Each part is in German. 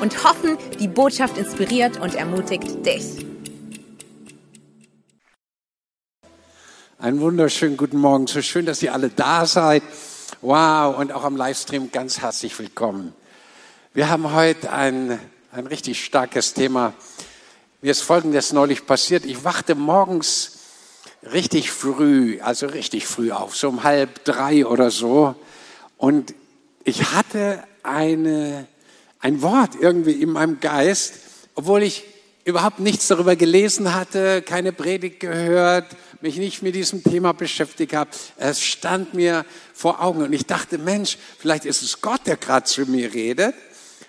und hoffen, die Botschaft inspiriert und ermutigt dich. Einen wunderschönen guten Morgen. So schön, dass ihr alle da seid. Wow, und auch am Livestream ganz herzlich willkommen. Wir haben heute ein, ein richtig starkes Thema. Mir ist Folgendes neulich passiert. Ich wachte morgens richtig früh, also richtig früh auf, so um halb drei oder so. Und ich hatte eine, ein Wort irgendwie in meinem Geist, obwohl ich überhaupt nichts darüber gelesen hatte, keine Predigt gehört, mich nicht mit diesem Thema beschäftigt habe. Es stand mir vor Augen und ich dachte, Mensch, vielleicht ist es Gott, der gerade zu mir redet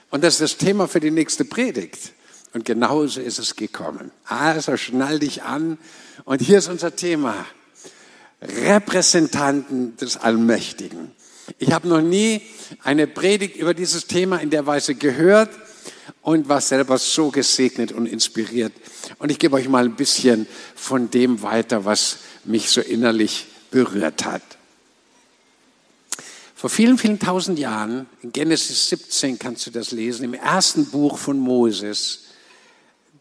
und das ist das Thema für die nächste Predigt. Und genauso ist es gekommen. Also schnall dich an und hier ist unser Thema. Repräsentanten des Allmächtigen. Ich habe noch nie eine Predigt über dieses Thema in der Weise gehört und war selber so gesegnet und inspiriert. Und ich gebe euch mal ein bisschen von dem weiter, was mich so innerlich berührt hat. Vor vielen, vielen tausend Jahren, in Genesis 17 kannst du das lesen, im ersten Buch von Moses,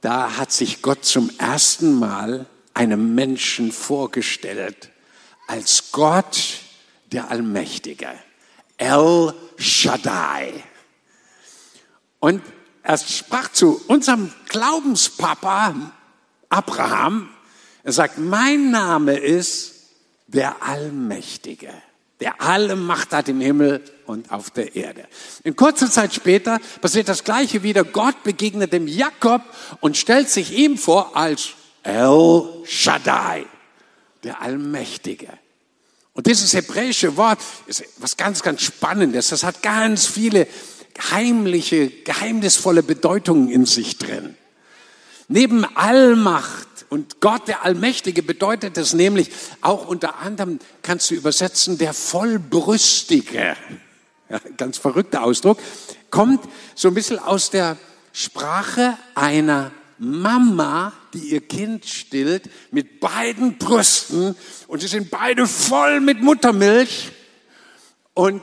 da hat sich Gott zum ersten Mal einem Menschen vorgestellt als Gott, der Allmächtige, El Shaddai. Und er sprach zu unserem Glaubenspapa Abraham, er sagt, mein Name ist der Allmächtige, der alle Macht hat im Himmel und auf der Erde. In kurzer Zeit später passiert das Gleiche wieder. Gott begegnet dem Jakob und stellt sich ihm vor als El Shaddai, der Allmächtige. Und dieses hebräische Wort ist was ganz, ganz Spannendes. Das hat ganz viele heimliche, geheimnisvolle Bedeutungen in sich drin. Neben Allmacht und Gott der Allmächtige bedeutet es nämlich auch unter anderem, kannst du übersetzen, der Vollbrüstige. Ja, ganz verrückter Ausdruck. Kommt so ein bisschen aus der Sprache einer Mama, die ihr Kind stillt, mit beiden Brüsten und sie sind beide voll mit Muttermilch und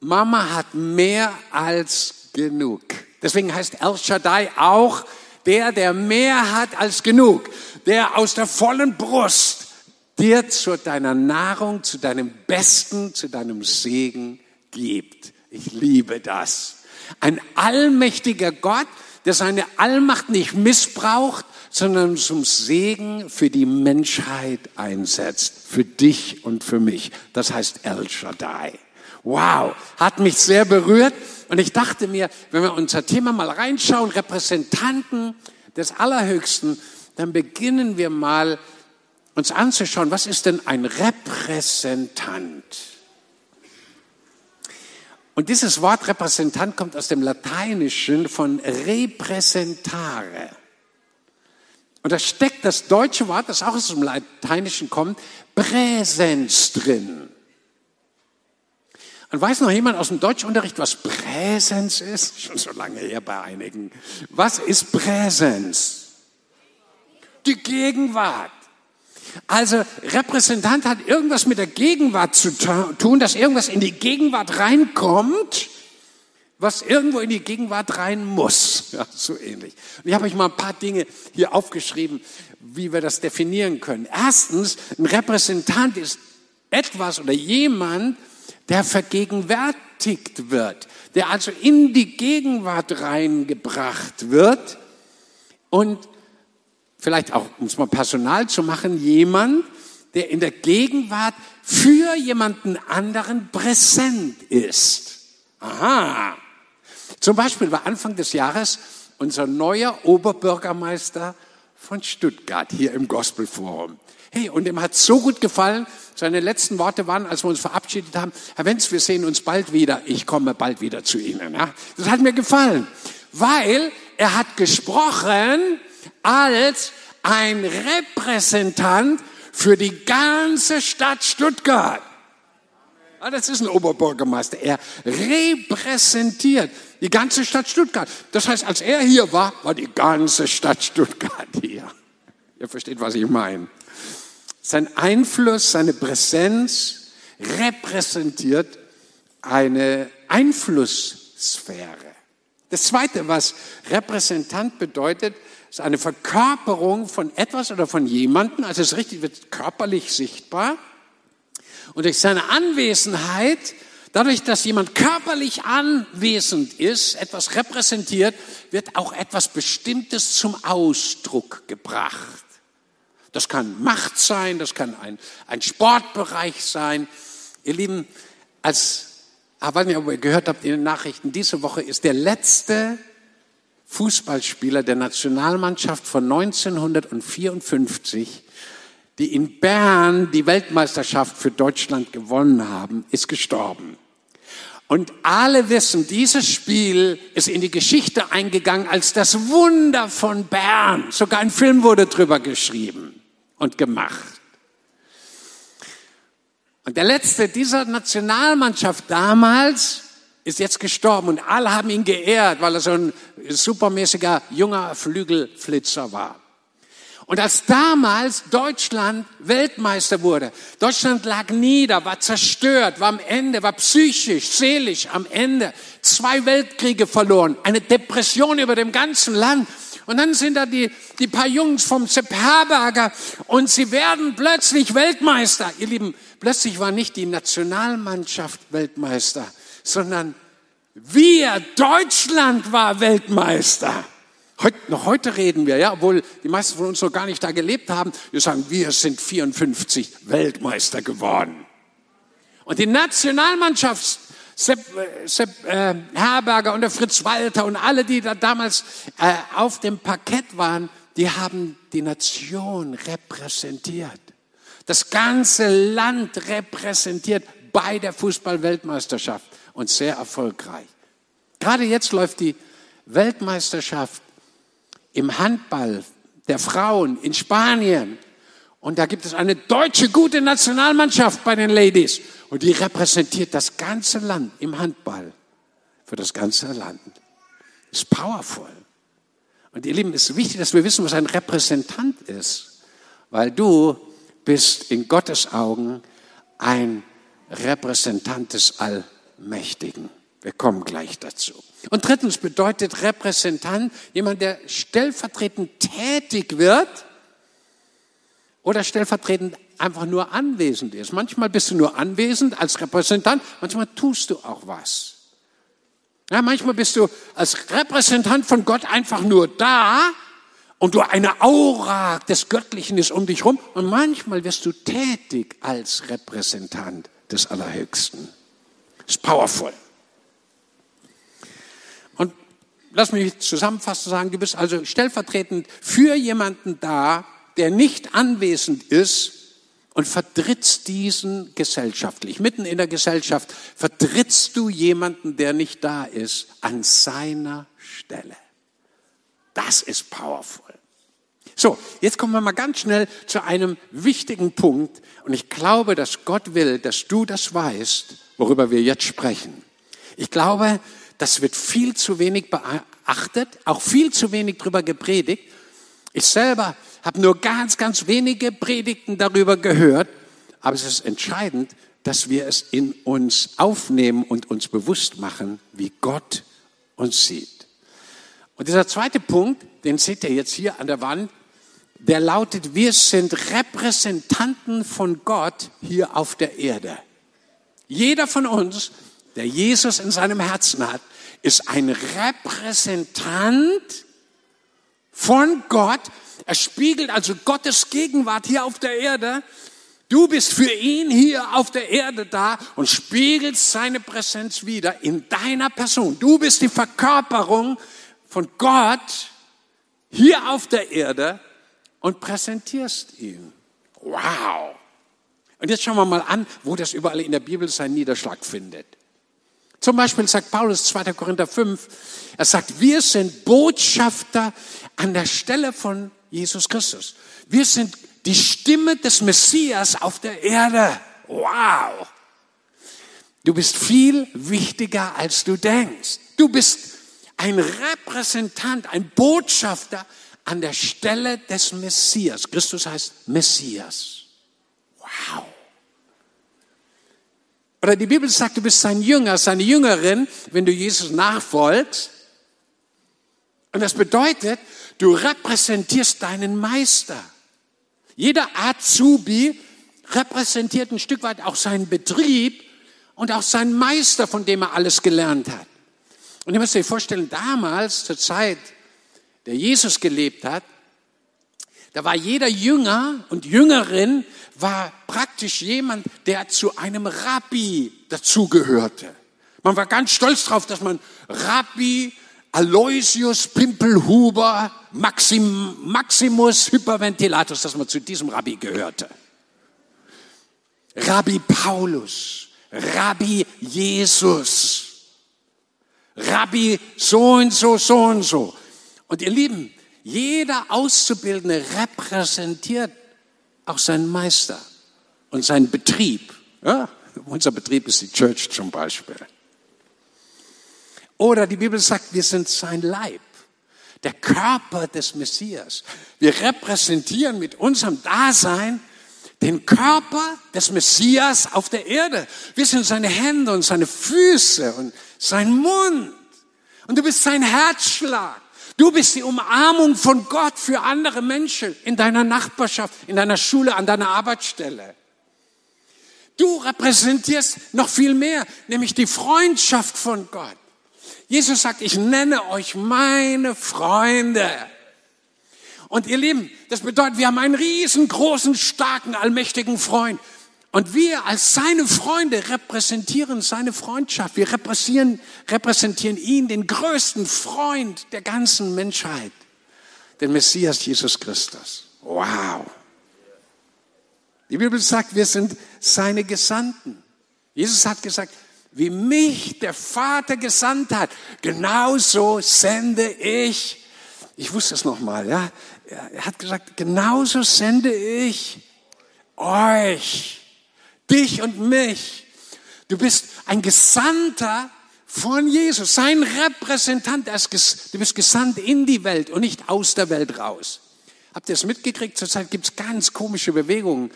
Mama hat mehr als genug. Deswegen heißt El Shaddai auch der, der mehr hat als genug, der aus der vollen Brust dir zu deiner Nahrung, zu deinem Besten, zu deinem Segen gibt. Ich liebe das. Ein allmächtiger Gott, der seine Allmacht nicht missbraucht, sondern zum Segen für die Menschheit einsetzt, für dich und für mich. Das heißt El Shaddai. Wow, hat mich sehr berührt. Und ich dachte mir, wenn wir unser Thema mal reinschauen, Repräsentanten des Allerhöchsten, dann beginnen wir mal uns anzuschauen, was ist denn ein Repräsentant? Und dieses Wort Repräsentant kommt aus dem Lateinischen von repräsentare. Und da steckt das deutsche Wort, das auch aus dem Lateinischen kommt, Präsens drin. Und weiß noch jemand aus dem Deutschunterricht, was Präsens ist? Schon so lange her bei einigen. Was ist Präsens? Die Gegenwart. Also Repräsentant hat irgendwas mit der Gegenwart zu tun, dass irgendwas in die Gegenwart reinkommt, was irgendwo in die Gegenwart rein muss. Ja, so ähnlich. Und ich habe euch mal ein paar Dinge hier aufgeschrieben, wie wir das definieren können. Erstens, ein Repräsentant ist etwas oder jemand, der vergegenwärtigt wird, der also in die Gegenwart reingebracht wird und vielleicht auch, um es mal personal zu machen, jemand, der in der Gegenwart für jemanden anderen präsent ist. Aha. Zum Beispiel war Anfang des Jahres unser neuer Oberbürgermeister von Stuttgart hier im Gospelforum. Hey, und ihm hat so gut gefallen. Seine letzten Worte waren, als wir uns verabschiedet haben, Herr Wenz, wir sehen uns bald wieder. Ich komme bald wieder zu Ihnen. Ja? Das hat mir gefallen, weil er hat gesprochen als ein Repräsentant für die ganze Stadt Stuttgart. Ah, das ist ein Oberbürgermeister. Er repräsentiert die ganze Stadt Stuttgart. Das heißt, als er hier war, war die ganze Stadt Stuttgart hier. Ihr versteht, was ich meine. Sein Einfluss, seine Präsenz repräsentiert eine Einflusssphäre. Das Zweite, was Repräsentant bedeutet, ist eine Verkörperung von etwas oder von jemandem, also es richtig wird körperlich sichtbar. Und durch seine Anwesenheit, dadurch, dass jemand körperlich anwesend ist, etwas repräsentiert, wird auch etwas Bestimmtes zum Ausdruck gebracht. Das kann Macht sein, das kann ein, ein Sportbereich sein. Ihr Lieben, als, ah, weiß nicht, ob ihr gehört habt in den Nachrichten, diese Woche ist der letzte Fußballspieler der Nationalmannschaft von 1954, die in Bern die Weltmeisterschaft für Deutschland gewonnen haben, ist gestorben. Und alle wissen, dieses Spiel ist in die Geschichte eingegangen als das Wunder von Bern. Sogar ein Film wurde drüber geschrieben und gemacht. Und der letzte dieser Nationalmannschaft damals ist jetzt gestorben und alle haben ihn geehrt, weil er so ein supermäßiger junger Flügelflitzer war. Und als damals Deutschland Weltmeister wurde, Deutschland lag nieder, war zerstört, war am Ende, war psychisch, seelisch am Ende, zwei Weltkriege verloren, eine Depression über dem ganzen Land. Und dann sind da die, die paar Jungs vom Sepp Herberger und sie werden plötzlich Weltmeister. Ihr Lieben, plötzlich war nicht die Nationalmannschaft Weltmeister, sondern wir, Deutschland war Weltmeister. Heute, noch heute reden wir, ja, obwohl die meisten von uns noch gar nicht da gelebt haben. Wir sagen, wir sind 54 Weltmeister geworden. Und die Nationalmannschaft, Sepp, äh, Sepp äh, Herberger und der Fritz Walter und alle, die da damals äh, auf dem Parkett waren, die haben die Nation repräsentiert. Das ganze Land repräsentiert bei der Fußballweltmeisterschaft und sehr erfolgreich. Gerade jetzt läuft die Weltmeisterschaft im Handball der Frauen in Spanien. Und da gibt es eine deutsche gute Nationalmannschaft bei den Ladies. Und die repräsentiert das ganze Land im Handball. Für das ganze Land. Ist powerful. Und ihr Lieben, es ist wichtig, dass wir wissen, was ein Repräsentant ist. Weil du bist in Gottes Augen ein Repräsentant des Allmächtigen. Wir kommen gleich dazu. Und drittens bedeutet Repräsentant jemand, der stellvertretend tätig wird oder stellvertretend einfach nur anwesend ist. Manchmal bist du nur anwesend als Repräsentant, manchmal tust du auch was. Ja, manchmal bist du als Repräsentant von Gott einfach nur da und du eine Aura des Göttlichen ist um dich rum und manchmal wirst du tätig als Repräsentant des Allerhöchsten ist powerful. Und lass mich zusammenfassend sagen, du bist also stellvertretend für jemanden da, der nicht anwesend ist und vertrittst diesen gesellschaftlich. Mitten in der Gesellschaft vertrittst du jemanden, der nicht da ist, an seiner Stelle. Das ist powerful. So, jetzt kommen wir mal ganz schnell zu einem wichtigen Punkt. Und ich glaube, dass Gott will, dass du das weißt worüber wir jetzt sprechen. Ich glaube, das wird viel zu wenig beachtet, auch viel zu wenig darüber gepredigt. Ich selber habe nur ganz, ganz wenige Predigten darüber gehört, aber es ist entscheidend, dass wir es in uns aufnehmen und uns bewusst machen, wie Gott uns sieht. Und dieser zweite Punkt, den seht ihr jetzt hier an der Wand, der lautet, wir sind Repräsentanten von Gott hier auf der Erde. Jeder von uns, der Jesus in seinem Herzen hat, ist ein Repräsentant von Gott. Er spiegelt also Gottes Gegenwart hier auf der Erde. Du bist für ihn hier auf der Erde da und spiegelst seine Präsenz wieder in deiner Person. Du bist die Verkörperung von Gott hier auf der Erde und präsentierst ihn. Wow. Und jetzt schauen wir mal an, wo das überall in der Bibel seinen Niederschlag findet. Zum Beispiel sagt Paulus 2. Korinther 5, er sagt, wir sind Botschafter an der Stelle von Jesus Christus. Wir sind die Stimme des Messias auf der Erde. Wow! Du bist viel wichtiger, als du denkst. Du bist ein Repräsentant, ein Botschafter an der Stelle des Messias. Christus heißt Messias. Wow. Oder die Bibel sagt, du bist sein Jünger, seine Jüngerin, wenn du Jesus nachfolgst. Und das bedeutet, du repräsentierst deinen Meister. Jeder Azubi repräsentiert ein Stück weit auch seinen Betrieb und auch seinen Meister, von dem er alles gelernt hat. Und ihr müsst euch vorstellen, damals, zur Zeit, der Jesus gelebt hat, da war jeder Jünger und Jüngerin war praktisch jemand, der zu einem Rabbi dazugehörte. Man war ganz stolz darauf, dass man Rabbi Aloysius Pimpelhuber Maxim, Maximus Hyperventilatus, dass man zu diesem Rabbi gehörte. Rabbi Paulus, Rabbi Jesus, Rabbi so und so, so und so. Und ihr Lieben, jeder Auszubildende repräsentiert auch seinen Meister und seinen Betrieb. Ja, unser Betrieb ist die Church zum Beispiel. Oder die Bibel sagt, wir sind sein Leib, der Körper des Messias. Wir repräsentieren mit unserem Dasein den Körper des Messias auf der Erde. Wir sind seine Hände und seine Füße und sein Mund. Und du bist sein Herzschlag. Du bist die Umarmung von Gott für andere Menschen in deiner Nachbarschaft, in deiner Schule, an deiner Arbeitsstelle. Du repräsentierst noch viel mehr, nämlich die Freundschaft von Gott. Jesus sagt, ich nenne euch meine Freunde. Und ihr Lieben, das bedeutet, wir haben einen riesengroßen, starken, allmächtigen Freund. Und wir als seine Freunde repräsentieren seine Freundschaft. Wir repräsentieren, repräsentieren ihn, den größten Freund der ganzen Menschheit, den Messias Jesus Christus. Wow. Die Bibel sagt, wir sind seine Gesandten. Jesus hat gesagt, wie mich der Vater gesandt hat, genauso sende ich. Ich wusste es noch mal, ja. Er hat gesagt, genauso sende ich euch, dich und mich. Du bist ein Gesandter von Jesus, sein Repräsentant. Du bist gesandt in die Welt und nicht aus der Welt raus. Habt ihr es mitgekriegt? Zurzeit gibt es ganz komische Bewegungen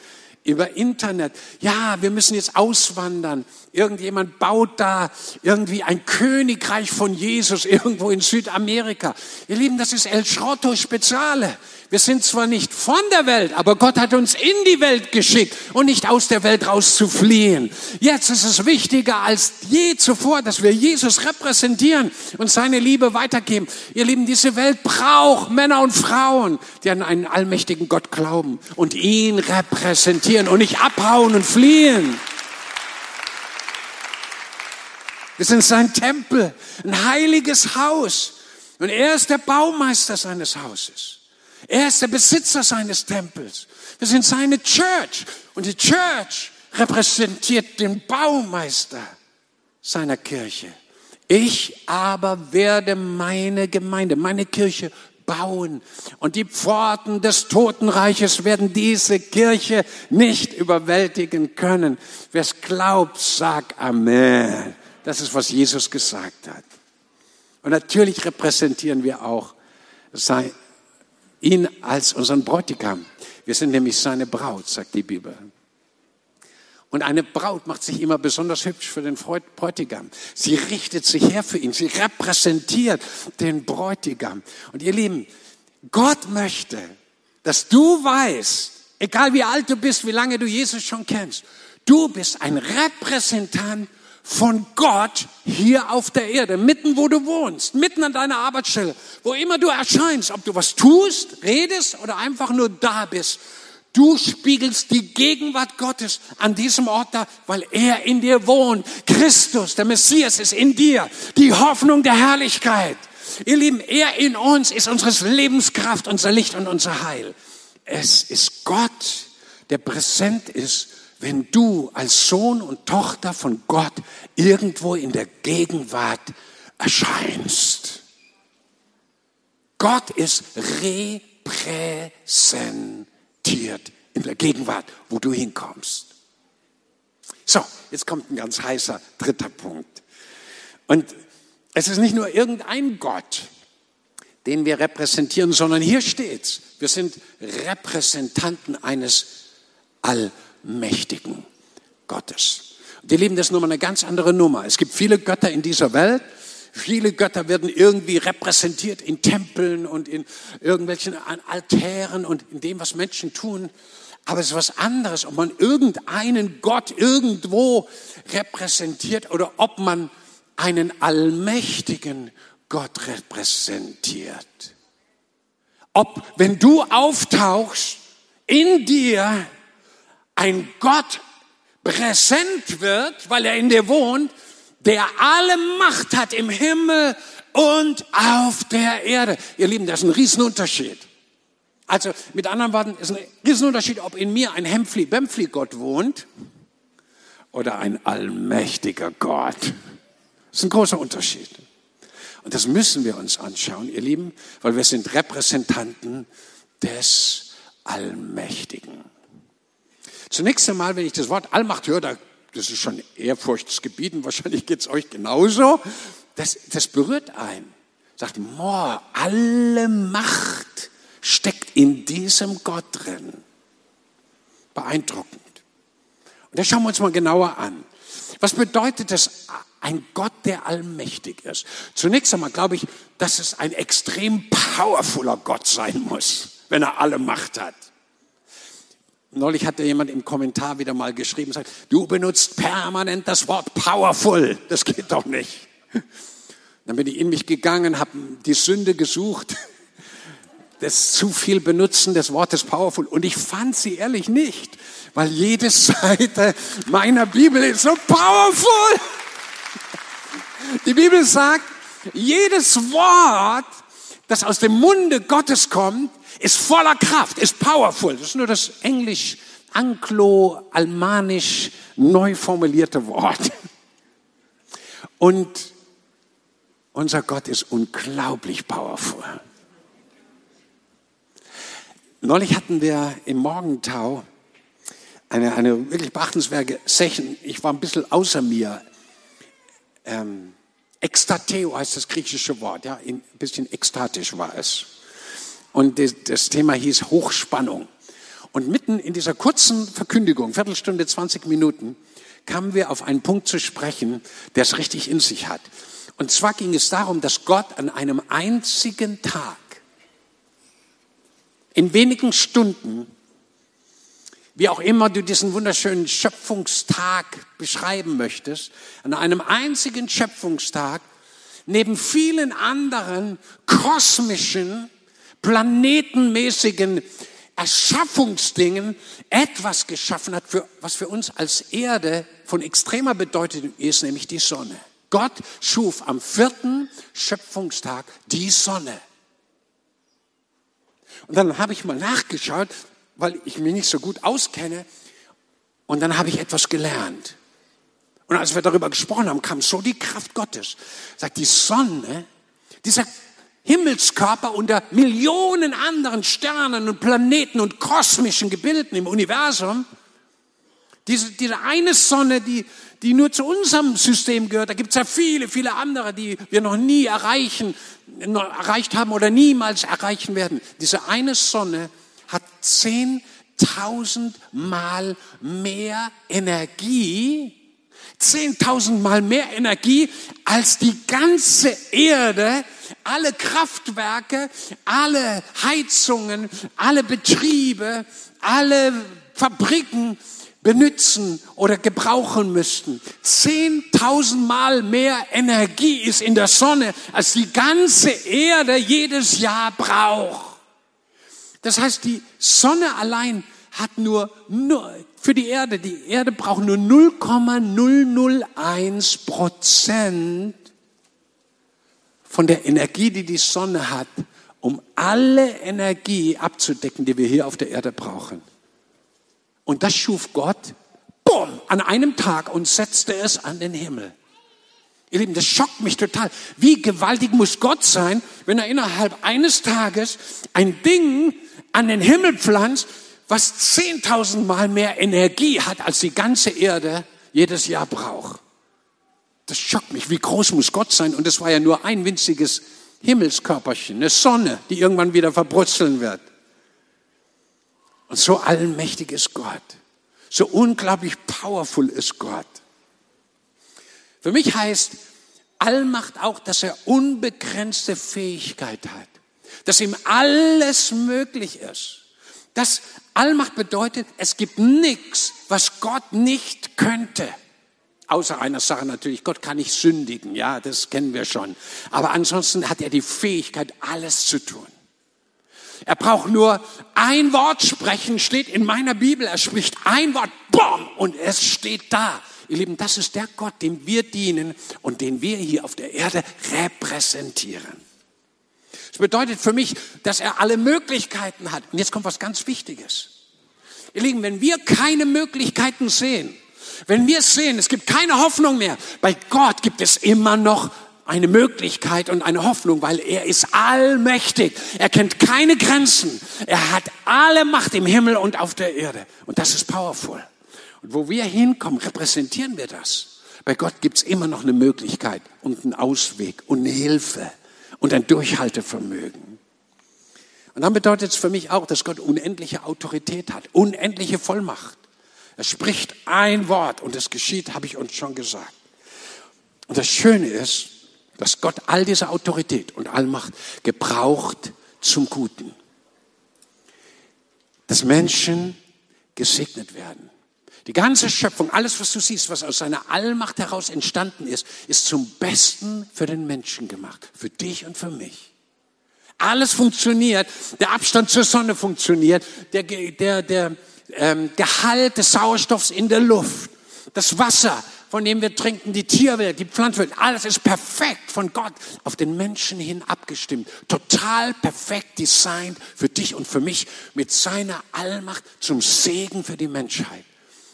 über Internet. Ja, wir müssen jetzt auswandern. Irgendjemand baut da irgendwie ein Königreich von Jesus irgendwo in Südamerika. Ihr Lieben, das ist El Schrotto Speziale. Wir sind zwar nicht von der Welt, aber Gott hat uns in die Welt geschickt und nicht aus der Welt raus zu fliehen. Jetzt ist es wichtiger als je zuvor, dass wir Jesus repräsentieren und seine Liebe weitergeben. Ihr Lieben, diese Welt braucht Männer und Frauen, die an einen allmächtigen Gott glauben und ihn repräsentieren und nicht abhauen und fliehen. Wir sind sein Tempel, ein heiliges Haus. Und er ist der Baumeister seines Hauses. Er ist der Besitzer seines Tempels. Wir sind seine Church. Und die Church repräsentiert den Baumeister seiner Kirche. Ich aber werde meine Gemeinde, meine Kirche bauen. Und die Pforten des Totenreiches werden diese Kirche nicht überwältigen können. Wer es glaubt, sagt Amen. Das ist, was Jesus gesagt hat. Und natürlich repräsentieren wir auch sein, ihn als unseren Bräutigam. Wir sind nämlich seine Braut, sagt die Bibel. Und eine Braut macht sich immer besonders hübsch für den Bräutigam. Sie richtet sich her für ihn. Sie repräsentiert den Bräutigam. Und ihr Lieben, Gott möchte, dass du weißt, egal wie alt du bist, wie lange du Jesus schon kennst, du bist ein Repräsentant von Gott hier auf der Erde, mitten wo du wohnst, mitten an deiner Arbeitsstelle, wo immer du erscheinst, ob du was tust, redest oder einfach nur da bist. Du spiegelst die Gegenwart Gottes an diesem Ort da, weil er in dir wohnt. Christus, der Messias ist in dir, die Hoffnung der Herrlichkeit. Ihr Lieben, er in uns ist unsere Lebenskraft, unser Licht und unser Heil. Es ist Gott, der präsent ist wenn du als Sohn und Tochter von Gott irgendwo in der Gegenwart erscheinst. Gott ist repräsentiert in der Gegenwart, wo du hinkommst. So, jetzt kommt ein ganz heißer dritter Punkt. Und es ist nicht nur irgendein Gott, den wir repräsentieren, sondern hier steht's. Wir sind Repräsentanten eines allmächtigen Gottes. Die Lieben, das ist nochmal eine ganz andere Nummer. Es gibt viele Götter in dieser Welt. Viele Götter werden irgendwie repräsentiert in Tempeln und in irgendwelchen Altären und in dem, was Menschen tun. Aber es ist was anderes, ob man irgendeinen Gott irgendwo repräsentiert oder ob man einen allmächtigen Gott repräsentiert. Ob, wenn du auftauchst, in dir ein Gott präsent wird, weil er in dir wohnt, der alle Macht hat im Himmel und auf der Erde. Ihr Lieben, das ist ein Riesenunterschied. Also mit anderen Worten, ist ein Riesenunterschied, ob in mir ein Hempfli-Bempfli-Gott wohnt oder ein allmächtiger Gott. Das ist ein großer Unterschied. Und das müssen wir uns anschauen, ihr Lieben, weil wir sind Repräsentanten des Allmächtigen. Zunächst einmal, wenn ich das Wort Allmacht höre, das ist schon ehrfurchtsgebieten, wahrscheinlich geht es euch genauso, das, das berührt einen. Sagt, boah, alle Macht steckt in diesem Gott drin. Beeindruckend. Und das schauen wir uns mal genauer an. Was bedeutet das, ein Gott, der allmächtig ist? Zunächst einmal glaube ich, dass es ein extrem powerfuler Gott sein muss, wenn er alle Macht hat. Neulich hatte jemand im Kommentar wieder mal geschrieben, sagt, du benutzt permanent das Wort powerful. Das geht doch nicht. Dann bin ich in mich gegangen, habe die Sünde gesucht, das zu viel Benutzen des Wortes powerful. Und ich fand sie ehrlich nicht, weil jede Seite meiner Bibel ist so powerful. Die Bibel sagt, jedes Wort, das aus dem Munde Gottes kommt, ist voller Kraft, ist powerful. Das ist nur das Englisch, Anglo-Almanisch neu formulierte Wort. Und unser Gott ist unglaublich powerful. Neulich hatten wir im Morgentau eine, eine wirklich beachtenswerte Session. Ich war ein bisschen außer mir. Ähm, ekstateo heißt das griechische Wort, ja, ein bisschen ekstatisch war es. Und das Thema hieß Hochspannung. Und mitten in dieser kurzen Verkündigung, Viertelstunde, 20 Minuten, kamen wir auf einen Punkt zu sprechen, der es richtig in sich hat. Und zwar ging es darum, dass Gott an einem einzigen Tag, in wenigen Stunden, wie auch immer du diesen wunderschönen Schöpfungstag beschreiben möchtest, an einem einzigen Schöpfungstag, neben vielen anderen kosmischen planetenmäßigen Erschaffungsdingen etwas geschaffen hat, für, was für uns als Erde von extremer Bedeutung ist, nämlich die Sonne. Gott schuf am vierten Schöpfungstag die Sonne. Und dann habe ich mal nachgeschaut, weil ich mich nicht so gut auskenne. Und dann habe ich etwas gelernt. Und als wir darüber gesprochen haben, kam so die Kraft Gottes. Sagt, die Sonne, dieser Himmelskörper unter Millionen anderen Sternen und Planeten und kosmischen Gebilden im Universum. Diese, diese eine Sonne, die, die nur zu unserem System gehört, da gibt es ja viele, viele andere, die wir noch nie erreichen, noch erreicht haben oder niemals erreichen werden. Diese eine Sonne hat zehntausend Mal mehr Energie, zehntausend Mal mehr Energie als die ganze Erde alle Kraftwerke, alle Heizungen, alle Betriebe, alle Fabriken benutzen oder gebrauchen müssten. Zehntausendmal mehr Energie ist in der Sonne, als die ganze Erde jedes Jahr braucht. Das heißt, die Sonne allein hat nur für die Erde, die Erde braucht nur 0,001 Prozent von der Energie, die die Sonne hat, um alle Energie abzudecken, die wir hier auf der Erde brauchen. Und das schuf Gott an einem Tag und setzte es an den Himmel. Ihr Lieben, das schockt mich total. Wie gewaltig muss Gott sein, wenn er innerhalb eines Tages ein Ding an den Himmel pflanzt, was 10.000 Mal mehr Energie hat, als die ganze Erde jedes Jahr braucht. Das schockt mich. Wie groß muss Gott sein? Und es war ja nur ein winziges Himmelskörperchen, eine Sonne, die irgendwann wieder verbrutzeln wird. Und so allmächtig ist Gott. So unglaublich powerful ist Gott. Für mich heißt Allmacht auch, dass er unbegrenzte Fähigkeit hat, dass ihm alles möglich ist. Das Allmacht bedeutet, es gibt nichts, was Gott nicht könnte. Außer einer Sache natürlich, Gott kann nicht sündigen, ja, das kennen wir schon. Aber ansonsten hat er die Fähigkeit, alles zu tun. Er braucht nur ein Wort sprechen, steht in meiner Bibel. Er spricht ein Wort, boom, und es steht da. Ihr Lieben, das ist der Gott, dem wir dienen und den wir hier auf der Erde repräsentieren. Bedeutet für mich, dass er alle Möglichkeiten hat. Und jetzt kommt was ganz Wichtiges. Ihr Lieben, wenn wir keine Möglichkeiten sehen, wenn wir sehen, es gibt keine Hoffnung mehr, bei Gott gibt es immer noch eine Möglichkeit und eine Hoffnung, weil er ist allmächtig. Er kennt keine Grenzen. Er hat alle Macht im Himmel und auf der Erde. Und das ist powerful. Und wo wir hinkommen, repräsentieren wir das. Bei Gott gibt's immer noch eine Möglichkeit und einen Ausweg und eine Hilfe und ein Durchhaltevermögen. Und dann bedeutet es für mich auch, dass Gott unendliche Autorität hat, unendliche Vollmacht. Er spricht ein Wort und es geschieht, habe ich uns schon gesagt. Und das Schöne ist, dass Gott all diese Autorität und Allmacht gebraucht zum Guten. Dass Menschen gesegnet werden. Die ganze Schöpfung, alles, was du siehst, was aus seiner Allmacht heraus entstanden ist, ist zum Besten für den Menschen gemacht. Für dich und für mich. Alles funktioniert. Der Abstand zur Sonne funktioniert. Der, der, der ähm, Gehalt des Sauerstoffs in der Luft. Das Wasser, von dem wir trinken, die Tierwelt, die Pflanzenwelt, alles ist perfekt von Gott auf den Menschen hin abgestimmt. Total perfekt designt für dich und für mich mit seiner Allmacht zum Segen für die Menschheit.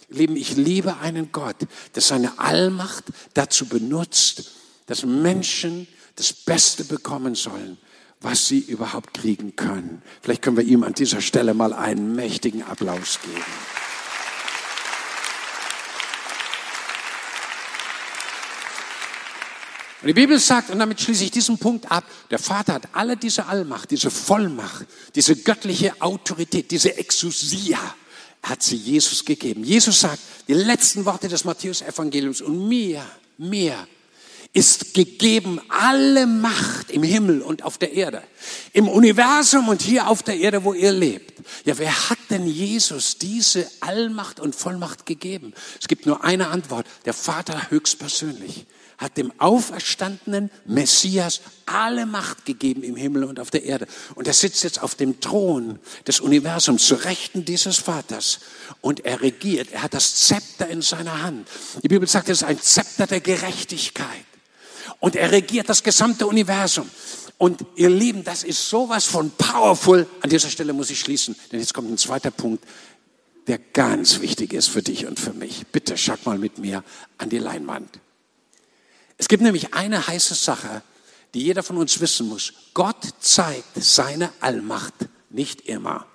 Lieben, ich liebe einen Gott, der seine Allmacht dazu benutzt, dass Menschen das Beste bekommen sollen, was sie überhaupt kriegen können. Vielleicht können wir ihm an dieser Stelle mal einen mächtigen Applaus geben. Und die Bibel sagt, und damit schließe ich diesen Punkt ab, der Vater hat alle diese Allmacht, diese Vollmacht, diese göttliche Autorität, diese Exousia, hat sie Jesus gegeben. Jesus sagt, die letzten Worte des Matthäus-Evangeliums, und mir, mir ist gegeben alle Macht im Himmel und auf der Erde, im Universum und hier auf der Erde, wo ihr lebt. Ja, wer hat denn Jesus diese Allmacht und Vollmacht gegeben? Es gibt nur eine Antwort, der Vater höchstpersönlich hat dem auferstandenen Messias alle Macht gegeben im Himmel und auf der Erde. Und er sitzt jetzt auf dem Thron des Universums zu Rechten dieses Vaters und er regiert. Er hat das Zepter in seiner Hand. Die Bibel sagt, es ist ein Zepter der Gerechtigkeit. Und er regiert das gesamte Universum. Und ihr Lieben, das ist sowas von powerful. An dieser Stelle muss ich schließen, denn jetzt kommt ein zweiter Punkt, der ganz wichtig ist für dich und für mich. Bitte schaut mal mit mir an die Leinwand. Es gibt nämlich eine heiße Sache, die jeder von uns wissen muss. Gott zeigt seine Allmacht nicht immer.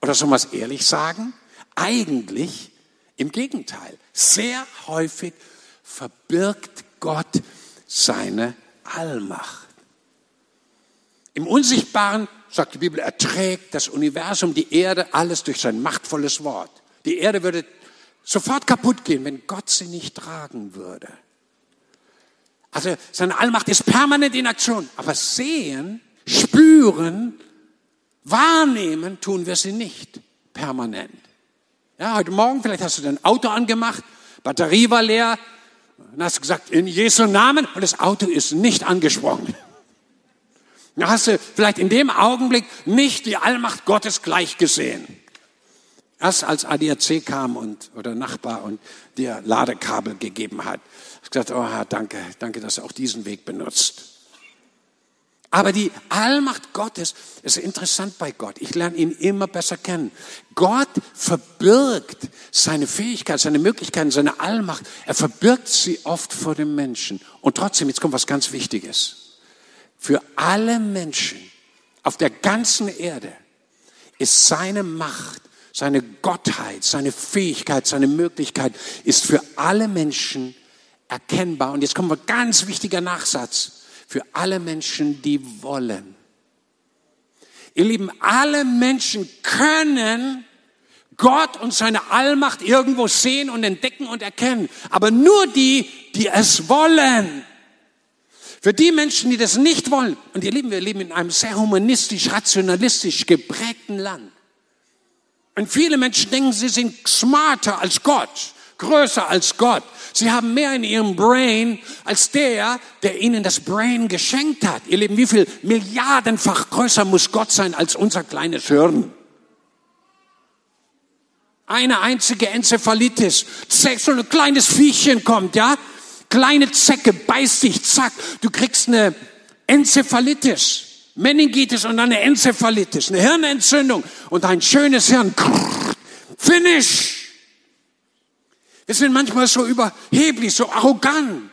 Oder soll man es ehrlich sagen? Eigentlich im Gegenteil. Sehr häufig verbirgt Gott seine Allmacht. Im Unsichtbaren, sagt die Bibel, erträgt das Universum, die Erde, alles durch sein machtvolles Wort. Die Erde würde sofort kaputt gehen, wenn Gott sie nicht tragen würde. Also seine Allmacht ist permanent in Aktion. Aber sehen, spüren, wahrnehmen tun wir sie nicht permanent. Ja, heute Morgen, vielleicht hast du dein Auto angemacht, Batterie war leer, dann hast du gesagt, in Jesu Namen, und das Auto ist nicht angesprungen. Dann hast du vielleicht in dem Augenblick nicht die Allmacht Gottes gleich gesehen. Erst als ADAC kam und, oder Nachbar und dir Ladekabel gegeben hat, gesagt, oh Herr, danke, danke, dass du auch diesen Weg benutzt. Aber die Allmacht Gottes ist interessant bei Gott. Ich lerne ihn immer besser kennen. Gott verbirgt seine Fähigkeit, seine Möglichkeiten, seine Allmacht. Er verbirgt sie oft vor dem Menschen. Und trotzdem, jetzt kommt was ganz Wichtiges. Für alle Menschen auf der ganzen Erde ist seine Macht, seine Gottheit, seine Fähigkeit, seine Möglichkeit ist für alle Menschen erkennbar. Und jetzt kommt ein ganz wichtiger Nachsatz für alle Menschen, die wollen. Ihr Lieben, alle Menschen können Gott und seine Allmacht irgendwo sehen und entdecken und erkennen. Aber nur die, die es wollen. Für die Menschen, die das nicht wollen, und ihr Lieben, wir leben in einem sehr humanistisch, rationalistisch geprägten Land. Und viele Menschen denken, sie sind smarter als Gott, größer als Gott. Sie haben mehr in ihrem Brain als der, der ihnen das Brain geschenkt hat. Ihr Lieben, wie viel Milliardenfach größer muss Gott sein als unser kleines Hirn? Eine einzige Enzephalitis, so ein kleines Viechchen kommt, ja? Kleine Zecke beißt dich, zack, du kriegst eine Enzephalitis. Meningitis und eine Enzephalitis, eine Hirnentzündung und ein schönes Hirn. Finish! Wir sind manchmal so überheblich, so arrogant.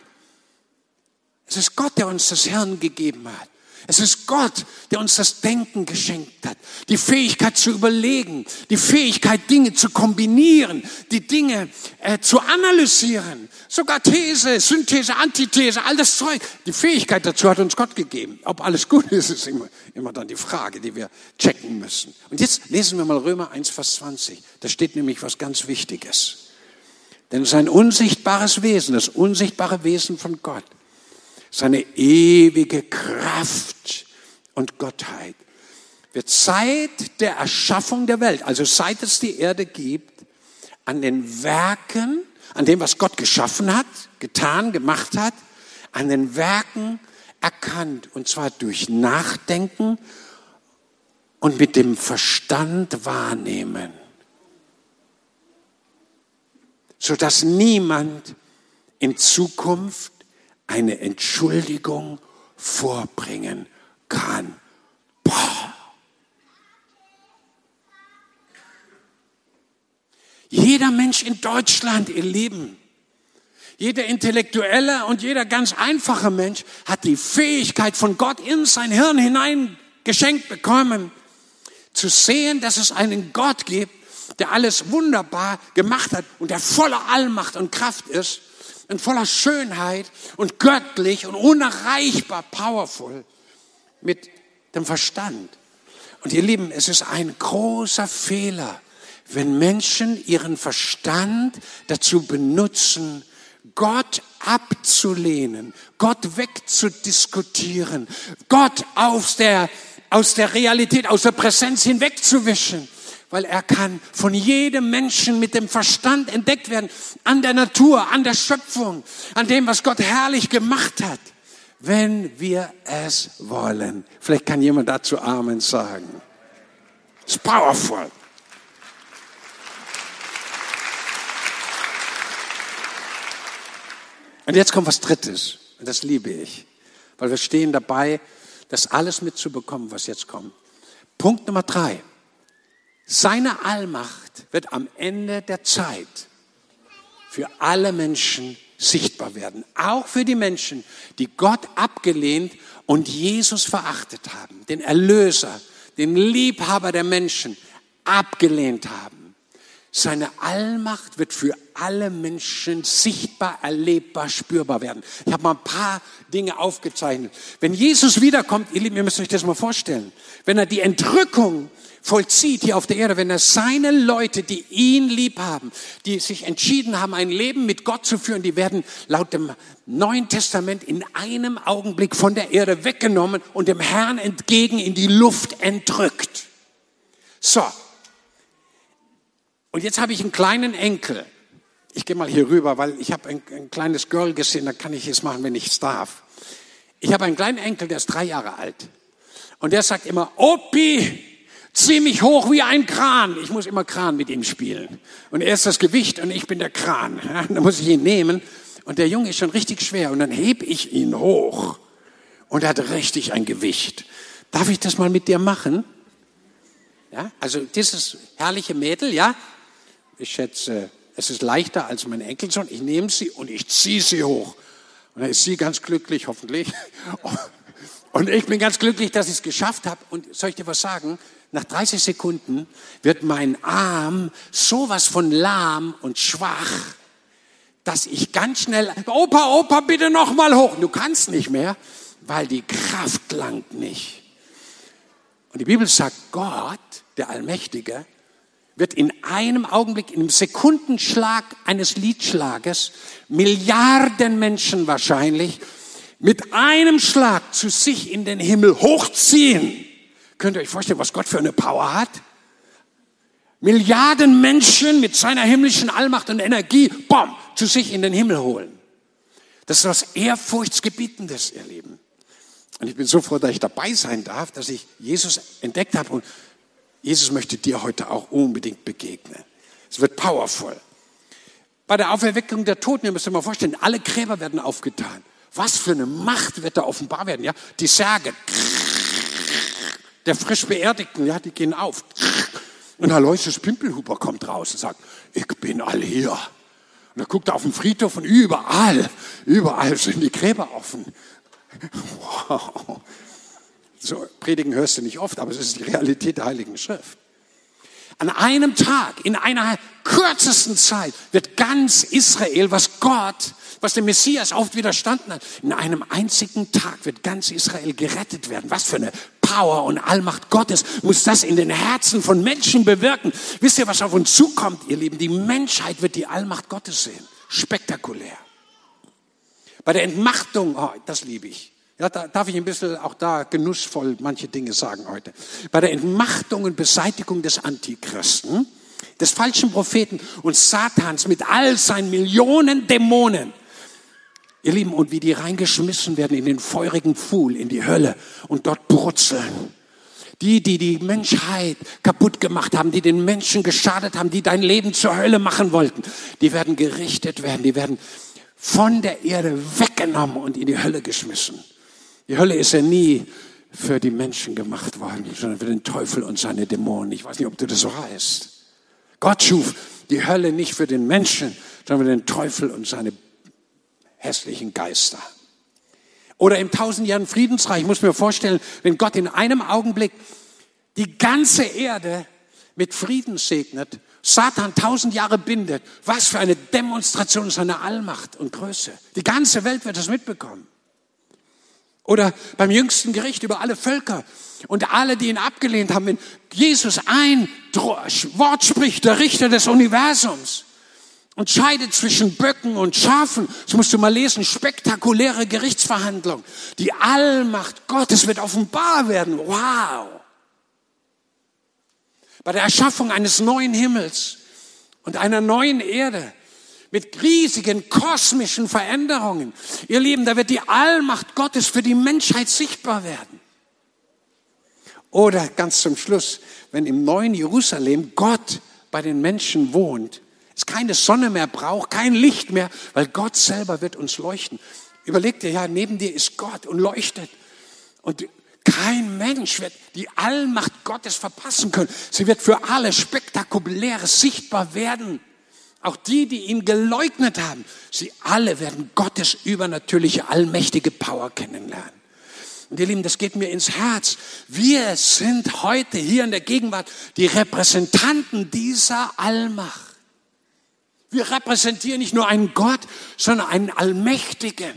Es ist Gott, der uns das Hirn gegeben hat. Es ist Gott, der uns das Denken geschenkt hat, die Fähigkeit zu überlegen, die Fähigkeit, Dinge zu kombinieren, die Dinge äh, zu analysieren, sogar These, Synthese, Antithese, all das Zeug. Die Fähigkeit dazu hat uns Gott gegeben. Ob alles gut ist, ist immer, immer dann die Frage, die wir checken müssen. Und jetzt lesen wir mal Römer 1, Vers 20. Da steht nämlich was ganz Wichtiges. Denn sein unsichtbares Wesen, das unsichtbare Wesen von Gott, seine ewige Kraft und Gottheit, wird seit der Erschaffung der Welt, also seit es die Erde gibt, an den Werken, an dem, was Gott geschaffen hat, getan, gemacht hat, an den Werken erkannt, und zwar durch Nachdenken und mit dem Verstand wahrnehmen sodass niemand in Zukunft eine Entschuldigung vorbringen kann. Boah. Jeder Mensch in Deutschland, ihr Lieben, jeder Intellektuelle und jeder ganz einfache Mensch hat die Fähigkeit von Gott in sein Hirn hinein geschenkt bekommen, zu sehen, dass es einen Gott gibt, der alles wunderbar gemacht hat und der voller Allmacht und Kraft ist und voller Schönheit und göttlich und unerreichbar powerful mit dem Verstand. Und ihr Lieben, es ist ein großer Fehler, wenn Menschen ihren Verstand dazu benutzen, Gott abzulehnen, Gott wegzudiskutieren, Gott aus der, aus der Realität, aus der Präsenz hinwegzuwischen weil er kann von jedem Menschen mit dem Verstand entdeckt werden, an der Natur, an der Schöpfung, an dem, was Gott herrlich gemacht hat, wenn wir es wollen. Vielleicht kann jemand dazu Amen sagen. It's powerful. Und jetzt kommt was Drittes. Und das liebe ich. Weil wir stehen dabei, das alles mitzubekommen, was jetzt kommt. Punkt Nummer drei. Seine Allmacht wird am Ende der Zeit für alle Menschen sichtbar werden. Auch für die Menschen, die Gott abgelehnt und Jesus verachtet haben. Den Erlöser, den Liebhaber der Menschen abgelehnt haben. Seine Allmacht wird für alle Menschen sichtbar, erlebbar, spürbar werden. Ich habe mal ein paar Dinge aufgezeichnet. Wenn Jesus wiederkommt, ihr Lieben, ihr müsst euch das mal vorstellen, wenn er die Entrückung vollzieht hier auf der Erde, wenn er seine Leute, die ihn lieb haben, die sich entschieden haben, ein Leben mit Gott zu führen, die werden laut dem Neuen Testament in einem Augenblick von der Erde weggenommen und dem Herrn entgegen in die Luft entrückt. So. Und jetzt habe ich einen kleinen Enkel. Ich gehe mal hier rüber, weil ich habe ein, ein kleines Girl gesehen, da kann ich es machen, wenn ich es darf. Ich habe einen kleinen Enkel, der ist drei Jahre alt. Und der sagt immer, Opi, ziemlich hoch wie ein Kran. Ich muss immer Kran mit ihm spielen. Und er ist das Gewicht und ich bin der Kran. Dann muss ich ihn nehmen. Und der Junge ist schon richtig schwer. Und dann heb ich ihn hoch. und er hat richtig ein Gewicht. Darf ich das mal mit dir machen? Ja, also dieses herrliche Mädel, ja, ich schätze, es ist leichter als mein Enkelsohn. Ich nehme sie und ich ziehe sie hoch. Und dann ist sie ganz glücklich, hoffentlich. Und ich bin ganz glücklich, dass ich es geschafft habe. Und soll ich dir was sagen? Nach 30 Sekunden wird mein Arm sowas von lahm und schwach, dass ich ganz schnell, Opa, Opa, bitte noch mal hoch. Du kannst nicht mehr, weil die Kraft langt nicht. Und die Bibel sagt, Gott, der Allmächtige, wird in einem Augenblick, in einem Sekundenschlag eines Liedschlages Milliarden Menschen wahrscheinlich mit einem Schlag zu sich in den Himmel hochziehen. Könnt ihr euch vorstellen, was Gott für eine Power hat? Milliarden Menschen mit seiner himmlischen Allmacht und Energie, bom, zu sich in den Himmel holen. Das ist was Ehrfurchtsgebietendes, ihr Lieben. Und ich bin so froh, dass ich dabei sein darf, dass ich Jesus entdeckt habe und Jesus möchte dir heute auch unbedingt begegnen. Es wird powerful. Bei der Auferweckung der Toten, ihr müsst euch mal vorstellen, alle Gräber werden aufgetan. Was für eine Macht wird da offenbar werden, ja? Die Särge der frisch Beerdigten, ja, die gehen auf. Und Aloysius Pimpelhuber kommt raus und sagt, ich bin all hier. Und er guckt auf den Friedhof und überall, überall sind die Gräber offen. Wow. So predigen hörst du nicht oft, aber es ist die Realität der Heiligen Schrift. An einem Tag, in einer kürzesten Zeit, wird ganz Israel, was Gott, was dem Messias oft widerstanden hat, in einem einzigen Tag wird ganz Israel gerettet werden. Was für eine Power und Allmacht Gottes muss das in den Herzen von Menschen bewirken. Wisst ihr, was auf uns zukommt, ihr Lieben? Die Menschheit wird die Allmacht Gottes sehen. Spektakulär. Bei der Entmachtung, oh, das liebe ich. Ja, da darf ich ein bisschen auch da genussvoll manche Dinge sagen heute. Bei der Entmachtung und Beseitigung des Antichristen, des falschen Propheten und Satans mit all seinen Millionen Dämonen. Ihr Lieben, und wie die reingeschmissen werden in den feurigen Pfuhl, in die Hölle und dort brutzeln. Die, die die Menschheit kaputt gemacht haben, die den Menschen geschadet haben, die dein Leben zur Hölle machen wollten, die werden gerichtet werden, die werden von der Erde weggenommen und in die Hölle geschmissen. Die Hölle ist ja nie für die Menschen gemacht worden, sondern für den Teufel und seine Dämonen. Ich weiß nicht, ob du das so heißt. Gott schuf die Hölle nicht für den Menschen, sondern für den Teufel und seine hässlichen Geister. Oder im tausendjährigen Friedensreich, ich muss mir vorstellen, wenn Gott in einem Augenblick die ganze Erde mit Frieden segnet, Satan tausend Jahre bindet, was für eine Demonstration seiner Allmacht und Größe. Die ganze Welt wird das mitbekommen. Oder beim jüngsten Gericht über alle Völker und alle, die ihn abgelehnt haben, wenn Jesus ein Wort spricht, der Richter des Universums, und scheidet zwischen Böcken und Schafen. Das musst du mal lesen. Spektakuläre Gerichtsverhandlung. Die Allmacht Gottes wird offenbar werden. Wow. Bei der Erschaffung eines neuen Himmels und einer neuen Erde mit riesigen kosmischen Veränderungen. Ihr Lieben, da wird die Allmacht Gottes für die Menschheit sichtbar werden. Oder ganz zum Schluss, wenn im neuen Jerusalem Gott bei den Menschen wohnt, es keine Sonne mehr braucht, kein Licht mehr, weil Gott selber wird uns leuchten. Überleg dir, ja, neben dir ist Gott und leuchtet. Und kein Mensch wird die Allmacht Gottes verpassen können. Sie wird für alle spektakuläres sichtbar werden. Auch die, die ihn geleugnet haben, sie alle werden Gottes übernatürliche, allmächtige Power kennenlernen. Und ihr Lieben, das geht mir ins Herz. Wir sind heute hier in der Gegenwart die Repräsentanten dieser Allmacht. Wir repräsentieren nicht nur einen Gott, sondern einen Allmächtigen.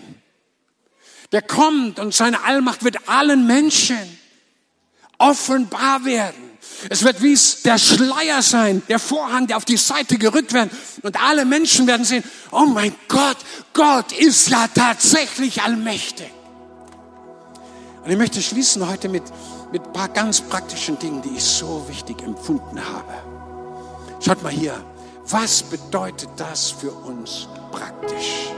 Der kommt und seine Allmacht wird allen Menschen offenbar werden. Es wird wie der Schleier sein, der Vorhang, der auf die Seite gerückt wird. Und alle Menschen werden sehen, oh mein Gott, Gott ist ja tatsächlich allmächtig. Und ich möchte schließen heute mit, mit ein paar ganz praktischen Dingen, die ich so wichtig empfunden habe. Schaut mal hier, was bedeutet das für uns praktisch?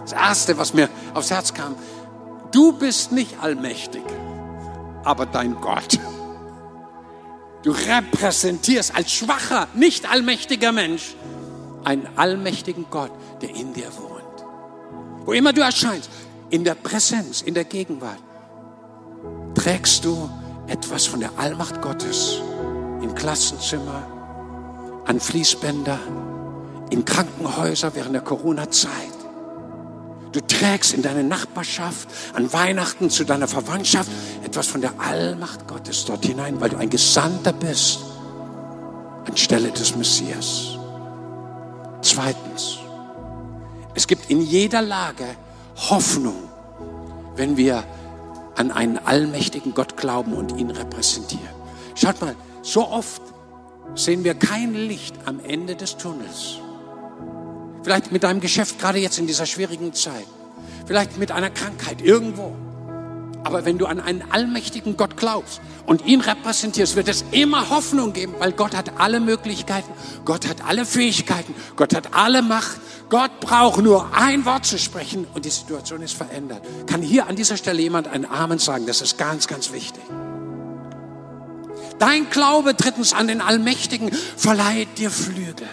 Das Erste, was mir aufs Herz kam, du bist nicht allmächtig, aber dein Gott. Du repräsentierst als schwacher, nicht allmächtiger Mensch einen allmächtigen Gott, der in dir wohnt. Wo immer du erscheinst, in der Präsenz, in der Gegenwart, trägst du etwas von der Allmacht Gottes im Klassenzimmer, an Fließbänder, in Krankenhäuser während der Corona-Zeit. Du trägst in deine Nachbarschaft, an Weihnachten zu deiner Verwandtschaft etwas von der Allmacht Gottes dort hinein, weil du ein Gesandter bist anstelle des Messias. Zweitens, es gibt in jeder Lage Hoffnung, wenn wir an einen allmächtigen Gott glauben und ihn repräsentieren. Schaut mal, so oft sehen wir kein Licht am Ende des Tunnels. Vielleicht mit deinem Geschäft gerade jetzt in dieser schwierigen Zeit. Vielleicht mit einer Krankheit irgendwo. Aber wenn du an einen allmächtigen Gott glaubst und ihn repräsentierst, wird es immer Hoffnung geben, weil Gott hat alle Möglichkeiten, Gott hat alle Fähigkeiten, Gott hat alle Macht. Gott braucht nur ein Wort zu sprechen und die Situation ist verändert. Kann hier an dieser Stelle jemand einen Amen sagen? Das ist ganz, ganz wichtig. Dein Glaube drittens an den Allmächtigen verleiht dir Flügel.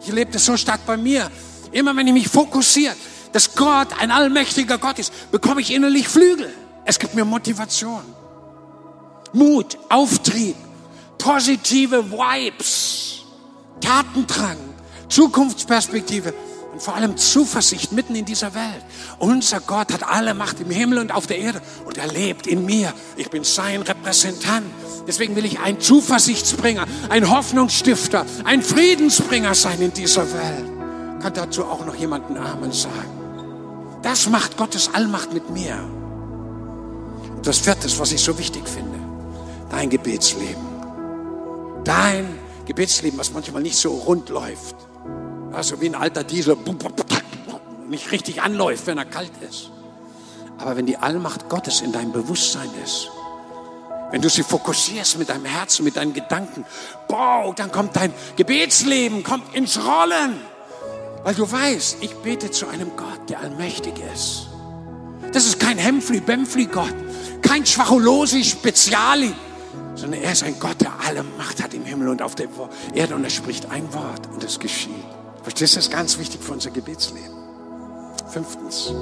Ich erlebe das so stark bei mir. Immer wenn ich mich fokussiere, dass Gott ein allmächtiger Gott ist, bekomme ich innerlich Flügel. Es gibt mir Motivation, Mut, Auftrieb, positive Vibes, Tatendrang, Zukunftsperspektive und vor allem Zuversicht mitten in dieser Welt. Unser Gott hat alle Macht im Himmel und auf der Erde und er lebt in mir. Ich bin sein Repräsentant. Deswegen will ich ein Zuversichtsbringer, ein Hoffnungsstifter, ein Friedensbringer sein in dieser Welt. Kann dazu auch noch jemanden Amen sagen? Das macht Gottes Allmacht mit mir. Das viertes, was ich so wichtig finde, dein Gebetsleben. Dein Gebetsleben, was manchmal nicht so rund läuft. Also wie ein alter Diesel, nicht richtig anläuft, wenn er kalt ist. Aber wenn die Allmacht Gottes in deinem Bewusstsein ist, wenn du sie fokussierst mit deinem Herzen, mit deinen Gedanken, boah, dann kommt dein Gebetsleben, kommt ins Rollen. Weil du weißt, ich bete zu einem Gott, der allmächtig ist. Das ist kein Hemfli-Bemfli-Gott, kein Schwacholosi-Speziali, sondern er ist ein Gott, der alle Macht hat im Himmel und auf der Erde und er spricht ein Wort und es geschieht. Verstehst du, das ist ganz wichtig für unser Gebetsleben. Fünftens,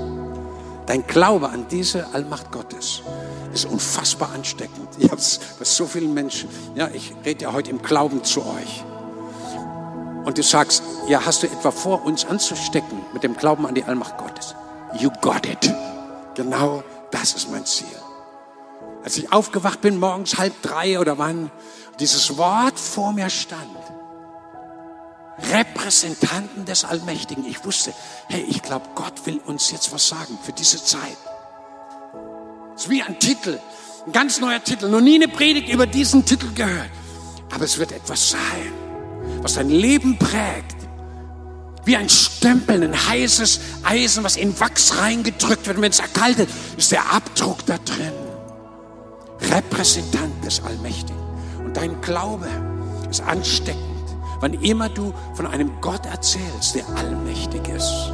dein Glaube an diese Allmacht Gottes ist unfassbar ansteckend. Ich habe es bei so vielen Menschen. Ja, ich rede ja heute im Glauben zu euch. Und du sagst, ja, hast du etwa vor, uns anzustecken mit dem Glauben an die Allmacht Gottes? You got it. Genau das ist mein Ziel. Als ich aufgewacht bin, morgens halb drei oder wann, dieses Wort vor mir stand. Repräsentanten des Allmächtigen. Ich wusste, hey, ich glaube, Gott will uns jetzt was sagen für diese Zeit. Es ist wie ein Titel, ein ganz neuer Titel. Noch nie eine Predigt über diesen Titel gehört. Aber es wird etwas sein, was dein Leben prägt. Wie ein Stempel, ein heißes Eisen, was in Wachs reingedrückt wird. Und wenn es erkaltet, ist der Abdruck da drin. Repräsentant des Allmächtigen. Und dein Glaube ist ansteckend, wann immer du von einem Gott erzählst, der allmächtig ist.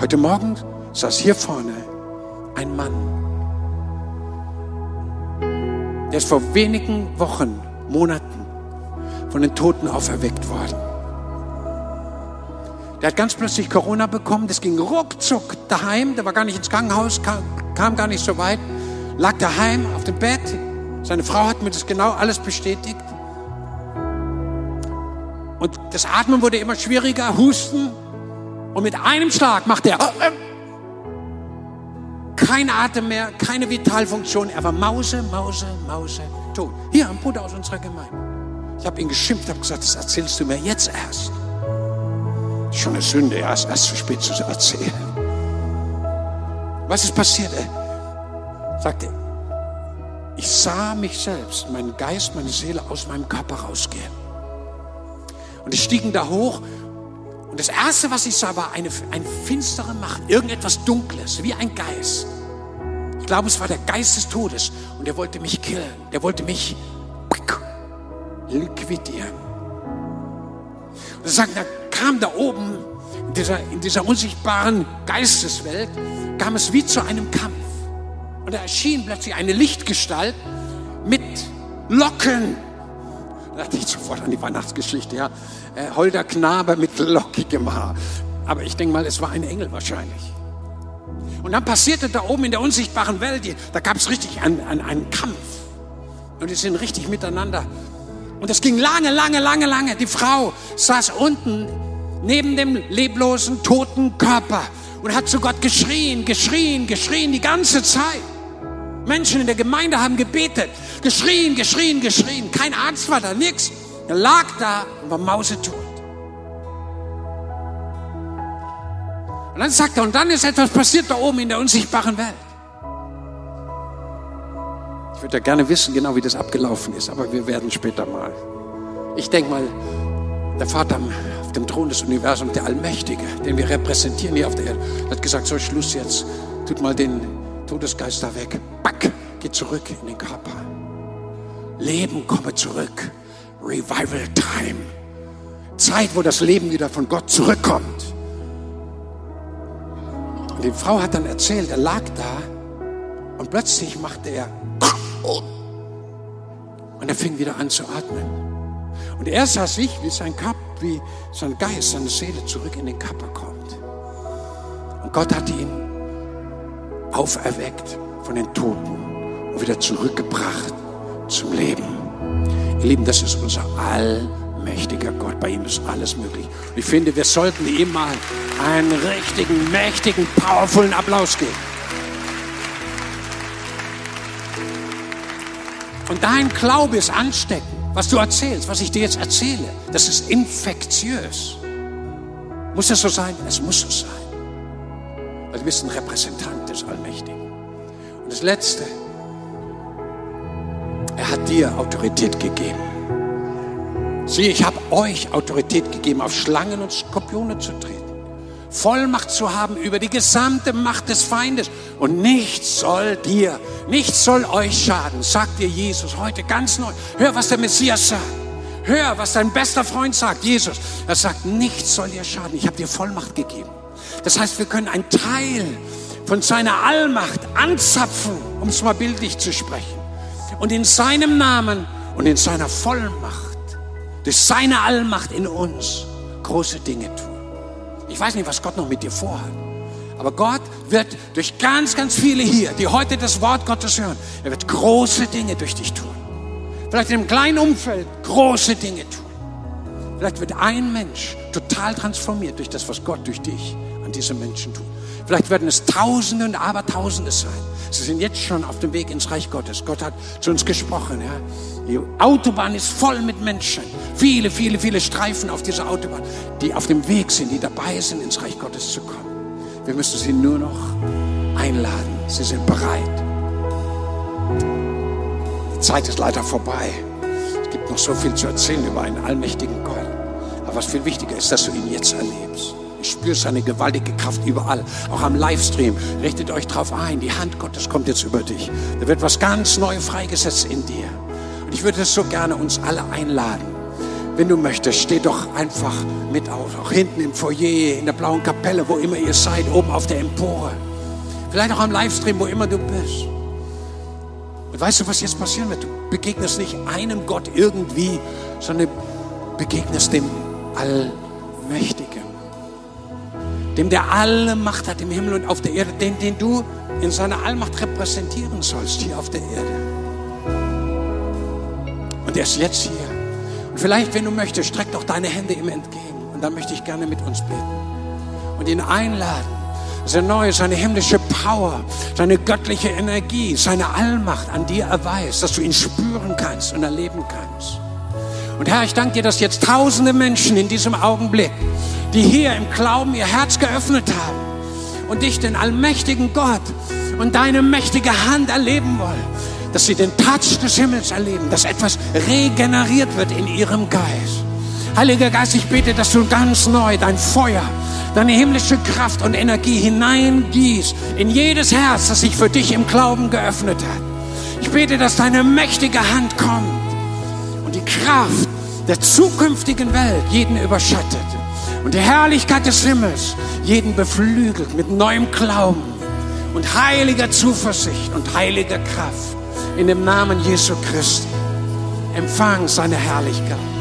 Heute Morgen saß hier vorne ein Mann, der ist vor wenigen Wochen, Monaten von den Toten auferweckt worden. Der hat ganz plötzlich Corona bekommen, das ging ruckzuck daheim, der war gar nicht ins Krankenhaus, kam, kam gar nicht so weit, lag daheim auf dem Bett. Seine Frau hat mir das genau alles bestätigt. Und das Atmen wurde immer schwieriger, Husten. Und mit einem Schlag macht er kein Atem mehr, keine Vitalfunktion. Er war Mause, Mause, Mause, tot. Hier, ein Bruder aus unserer Gemeinde. Ich habe ihn geschimpft, habe gesagt, das erzählst du mir jetzt erst. Schon eine Sünde, erst, erst zu spät zu erzählen. Was ist passiert? Er sagte, ich sah mich selbst, meinen Geist, meine Seele aus meinem Körper rausgehen. Und ich stiegen da hoch und das Erste, was ich sah, war eine, eine finstere Macht, irgendetwas Dunkles, wie ein Geist. Ich glaube, es war der Geist des Todes und der wollte mich killen, der wollte mich liquidieren. Und er sagt, da kam da oben, in dieser, in dieser unsichtbaren Geisteswelt, kam es wie zu einem Kampf. Und da erschien plötzlich eine Lichtgestalt mit Locken. Da dachte ich sofort an die Weihnachtsgeschichte, ja. Äh, holder Knabe mit lockigem Haar. Aber ich denke mal, es war ein Engel wahrscheinlich. Und dann passierte da oben in der unsichtbaren Welt, da gab es richtig einen, einen, einen Kampf. Und die sind richtig miteinander. Und es ging lange, lange, lange, lange. Die Frau saß unten neben dem leblosen, toten Körper und hat zu Gott geschrien, geschrien, geschrien die ganze Zeit. Menschen in der Gemeinde haben gebetet, geschrien, geschrien, geschrien. Kein Arzt war da, nix. Er lag da und war mausetot. Und dann sagt er, und dann ist etwas passiert da oben in der unsichtbaren Welt. Ich würde ja gerne wissen, genau wie das abgelaufen ist, aber wir werden später mal. Ich denke mal, der Vater auf dem Thron des Universums, der Allmächtige, den wir repräsentieren hier auf der Erde, hat gesagt, so Schluss jetzt, tut mal den Todesgeist da weg. Back, geht zurück in den Körper. Leben komme zurück. Revival Time. Zeit, wo das Leben wieder von Gott zurückkommt. Und die Frau hat dann erzählt, er lag da und plötzlich machte er und er fing wieder an zu atmen. Und er sah sich, wie sein Körper, wie sein Geist, seine Seele zurück in den Körper kommt. Und Gott hat ihn auferweckt von den Toten und wieder zurückgebracht zum Leben. Ihr Lieben, das ist unser allmächtiger Gott. Bei ihm ist alles möglich. Und ich finde, wir sollten ihm mal einen richtigen, mächtigen, powervollen Applaus geben. Und dein Glaube ist ansteckend. Was du erzählst, was ich dir jetzt erzähle, das ist infektiös. Muss das so sein? Es muss so sein. Weil du bist ein Repräsentant des Allmächtigen. Und das Letzte, er hat dir Autorität gegeben. Sieh, ich habe euch Autorität gegeben, auf Schlangen und Skorpione zu treten. Vollmacht zu haben über die gesamte Macht des Feindes. Und nichts soll dir, nichts soll euch schaden, sagt dir Jesus heute ganz neu. Hör, was der Messias sagt. Hör, was dein bester Freund sagt, Jesus. Er sagt, nichts soll dir schaden. Ich habe dir Vollmacht gegeben. Das heißt, wir können einen Teil von seiner Allmacht anzapfen, um es mal bildlich zu sprechen. Und in seinem Namen und in seiner Vollmacht, durch seine Allmacht in uns, große Dinge tun. Ich weiß nicht, was Gott noch mit dir vorhat. Aber Gott wird durch ganz, ganz viele hier, die heute das Wort Gottes hören, er wird große Dinge durch dich tun. Vielleicht in einem kleinen Umfeld große Dinge tun. Vielleicht wird ein Mensch total transformiert durch das, was Gott durch dich an diese Menschen tut. Vielleicht werden es Tausende und Abertausende sein. Sie sind jetzt schon auf dem Weg ins Reich Gottes. Gott hat zu uns gesprochen. Ja. Die Autobahn ist voll mit Menschen. Viele, viele, viele Streifen auf dieser Autobahn, die auf dem Weg sind, die dabei sind, ins Reich Gottes zu kommen. Wir müssen sie nur noch einladen. Sie sind bereit. Die Zeit ist leider vorbei. Es gibt noch so viel zu erzählen über einen allmächtigen Gott. Aber was viel wichtiger ist, dass du ihn jetzt erlebst. Ich spüre seine gewaltige Kraft überall, auch am Livestream. Richtet euch drauf ein. Die Hand Gottes kommt jetzt über dich. Da wird was ganz Neues freigesetzt in dir. Und ich würde so gerne uns alle einladen. Wenn du möchtest, steh doch einfach mit auf. Auch hinten im Foyer, in der blauen Kapelle, wo immer ihr seid, oben auf der Empore. Vielleicht auch am Livestream, wo immer du bist. Und weißt du, was jetzt passieren wird? Du begegnest nicht einem Gott irgendwie, sondern begegnest dem Allmächtigen. Dem, der alle Macht hat im Himmel und auf der Erde, den, den du in seiner Allmacht repräsentieren sollst hier auf der Erde. Und er ist jetzt hier. Und vielleicht, wenn du möchtest, streck doch deine Hände ihm entgegen. Und dann möchte ich gerne mit uns beten. Und ihn einladen, dass er neu seine himmlische Power, seine göttliche Energie, seine Allmacht an dir erweist, dass du ihn spüren kannst und erleben kannst. Und Herr, ich danke dir, dass jetzt tausende Menschen in diesem Augenblick die hier im Glauben ihr Herz geöffnet haben und dich, den allmächtigen Gott und deine mächtige Hand erleben wollen, dass sie den Touch des Himmels erleben, dass etwas regeneriert wird in ihrem Geist. Heiliger Geist, ich bete, dass du ganz neu dein Feuer, deine himmlische Kraft und Energie hineingießt in jedes Herz, das sich für dich im Glauben geöffnet hat. Ich bete, dass deine mächtige Hand kommt Kraft der zukünftigen Welt jeden überschattet und die Herrlichkeit des Himmels jeden beflügelt mit neuem Glauben und heiliger Zuversicht und heiliger Kraft. In dem Namen Jesu Christi. Empfang seine Herrlichkeit.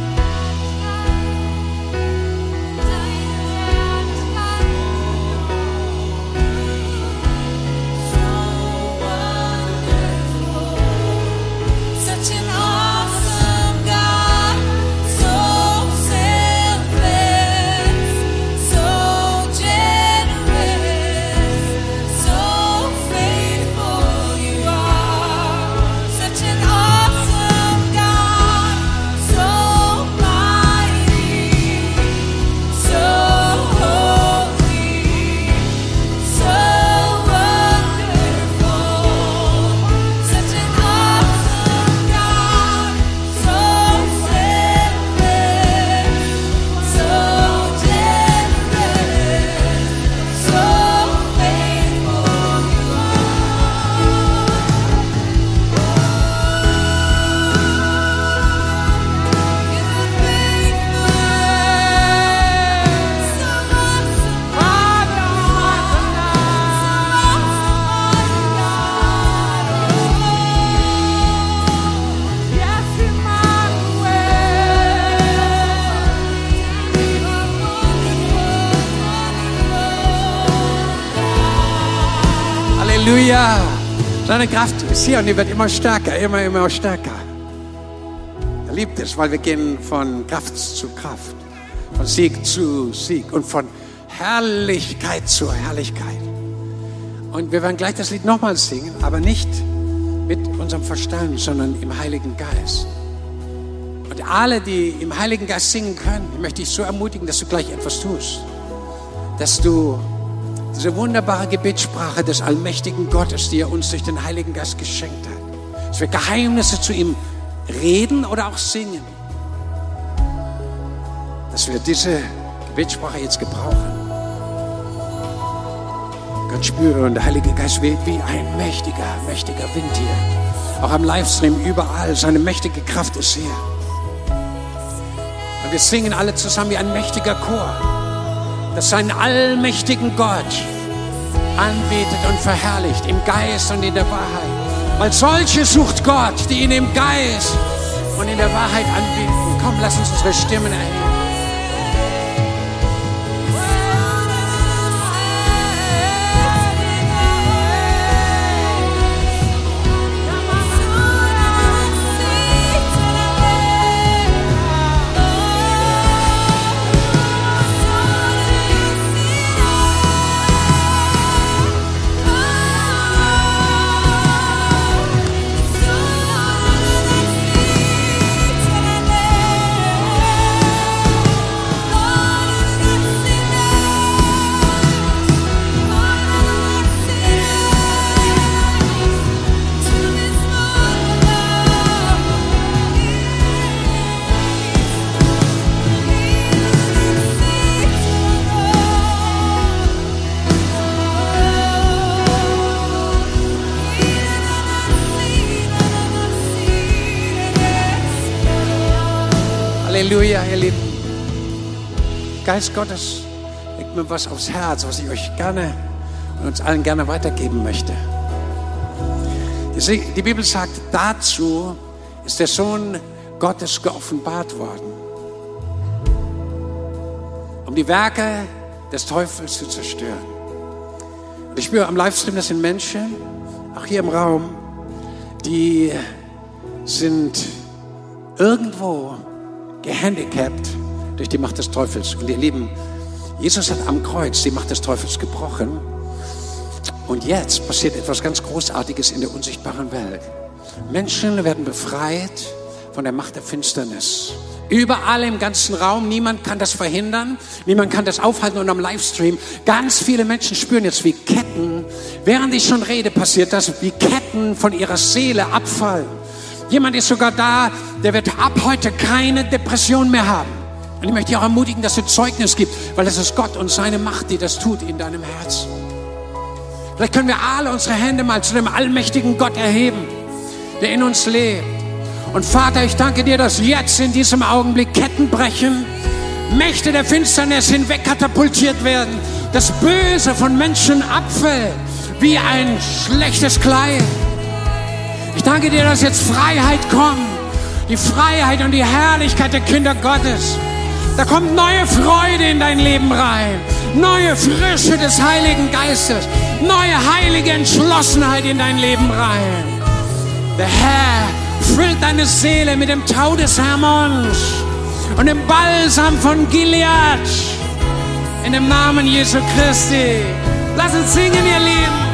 Seine Kraft ist hier und die wird immer stärker, immer, immer stärker. Er liebt es, weil wir gehen von Kraft zu Kraft, von Sieg zu Sieg und von Herrlichkeit zu Herrlichkeit. Und wir werden gleich das Lied nochmal singen, aber nicht mit unserem Verstand, sondern im Heiligen Geist. Und alle, die im Heiligen Geist singen können, ich möchte dich so ermutigen, dass du gleich etwas tust. Dass du diese wunderbare Gebetssprache des allmächtigen Gottes, die er uns durch den Heiligen Geist geschenkt hat, dass wir Geheimnisse zu ihm reden oder auch singen, dass wir diese Gebetssprache jetzt gebrauchen. Gott spüre und der Heilige Geist weht wie ein mächtiger, mächtiger Wind hier. Auch am Livestream überall. Seine mächtige Kraft ist hier. Und wir singen alle zusammen wie ein mächtiger Chor, das seinen allmächtigen Gott anbetet und verherrlicht im Geist und in der Wahrheit. Weil solche sucht Gott, die ihn im Geist und in der Wahrheit anbeten. Komm, lass uns unsere Stimmen erheben. Geist Gottes legt mir was aufs Herz, was ich euch gerne und uns allen gerne weitergeben möchte. Die Bibel sagt, dazu ist der Sohn Gottes geoffenbart worden, um die Werke des Teufels zu zerstören. Und ich spüre am Livestream, das sind Menschen, auch hier im Raum, die sind irgendwo gehandicapt durch die Macht des Teufels. Und ihr Lieben, Jesus hat am Kreuz die Macht des Teufels gebrochen. Und jetzt passiert etwas ganz Großartiges in der unsichtbaren Welt. Menschen werden befreit von der Macht der Finsternis. Überall im ganzen Raum, niemand kann das verhindern, niemand kann das aufhalten und am Livestream. Ganz viele Menschen spüren jetzt, wie Ketten, während ich schon rede, passiert das, wie Ketten von ihrer Seele abfallen. Jemand ist sogar da, der wird ab heute keine Depression mehr haben. Und ich möchte dich auch ermutigen, dass du Zeugnis gibst, weil es ist Gott und seine Macht, die das tut in deinem Herzen. Vielleicht können wir alle unsere Hände mal zu dem allmächtigen Gott erheben, der in uns lebt. Und Vater, ich danke dir, dass jetzt in diesem Augenblick Ketten brechen, Mächte der Finsternis hinwegkatapultiert werden, das Böse von Menschen abfällt wie ein schlechtes Kleid. Ich danke dir, dass jetzt Freiheit kommt. Die Freiheit und die Herrlichkeit der Kinder Gottes. Da kommt neue Freude in dein Leben rein. Neue Frische des Heiligen Geistes. Neue heilige Entschlossenheit in dein Leben rein. Der Herr füllt deine Seele mit dem Tau des Hermons und dem Balsam von Gilead. In dem Namen Jesu Christi. Lass uns singen, ihr Lieben.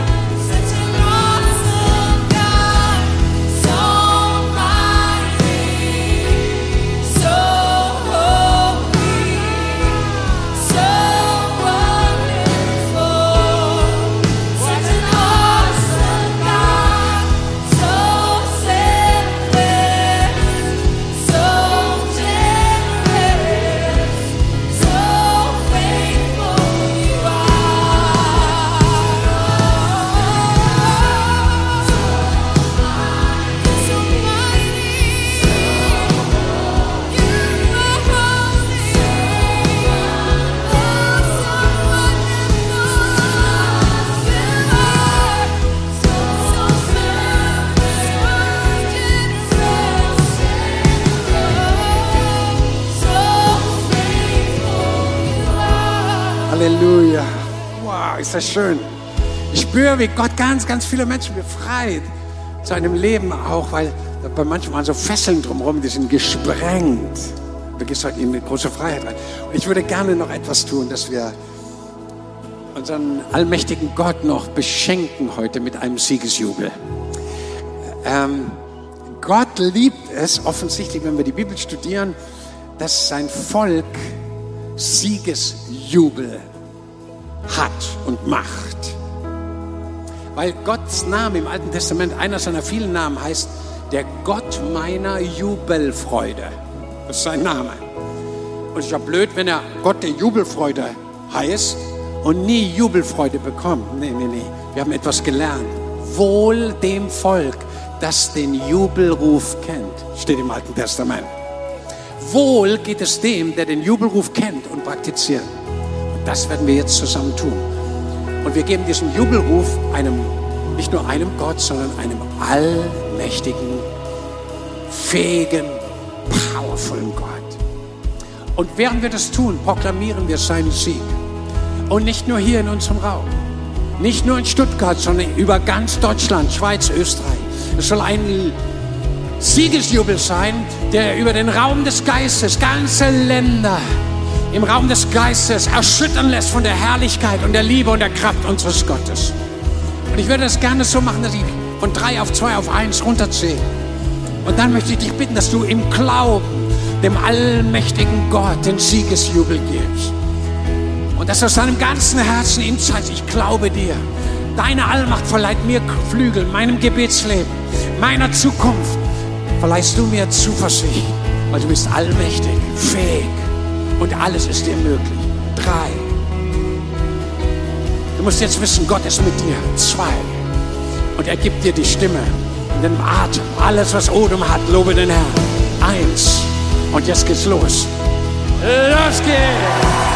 Ist das schön. Ich spüre, wie Gott ganz, ganz viele Menschen befreit zu einem Leben auch, weil bei manchmal so Fesseln drumherum, die sind gesprengt. Du gehst heute in eine große Freiheit rein. Und ich würde gerne noch etwas tun, dass wir unseren allmächtigen Gott noch beschenken heute mit einem Siegesjubel. Ähm, Gott liebt es offensichtlich, wenn wir die Bibel studieren, dass sein Volk Siegesjubel hat und macht. Weil Gottes Name im Alten Testament, einer seiner vielen Namen heißt, der Gott meiner Jubelfreude. Das ist sein Name. Und es ist ja blöd, wenn er Gott der Jubelfreude heißt und nie Jubelfreude bekommt. Nee, nee, nee. Wir haben etwas gelernt. Wohl dem Volk, das den Jubelruf kennt. Steht im Alten Testament. Wohl geht es dem, der den Jubelruf kennt und praktiziert. Das werden wir jetzt zusammen tun. Und wir geben diesen Jubelruf einem, nicht nur einem Gott, sondern einem allmächtigen, fähigen, powervollen Gott. Und während wir das tun, proklamieren wir seinen Sieg. Und nicht nur hier in unserem Raum, nicht nur in Stuttgart, sondern über ganz Deutschland, Schweiz, Österreich. Es soll ein Siegesjubel sein, der über den Raum des Geistes ganze Länder im Raum des Geistes erschüttern lässt von der Herrlichkeit und der Liebe und der Kraft unseres Gottes. Und ich würde das gerne so machen, dass ich von drei auf zwei auf eins runterzähle. Und dann möchte ich dich bitten, dass du im Glauben dem allmächtigen Gott den Siegesjubel gibst. Und dass aus deinem ganzen Herzen ihm zeigst, ich glaube dir. Deine Allmacht verleiht mir Flügel, meinem Gebetsleben, meiner Zukunft. Verleihst du mir Zuversicht, weil du bist allmächtig, fähig und alles ist dir möglich. Drei. Du musst jetzt wissen, Gott ist mit dir. Zwei. Und er gibt dir die Stimme, den Atem, alles, was Odem hat, lobe den Herrn. Eins. Und jetzt geht's los. Los geht's!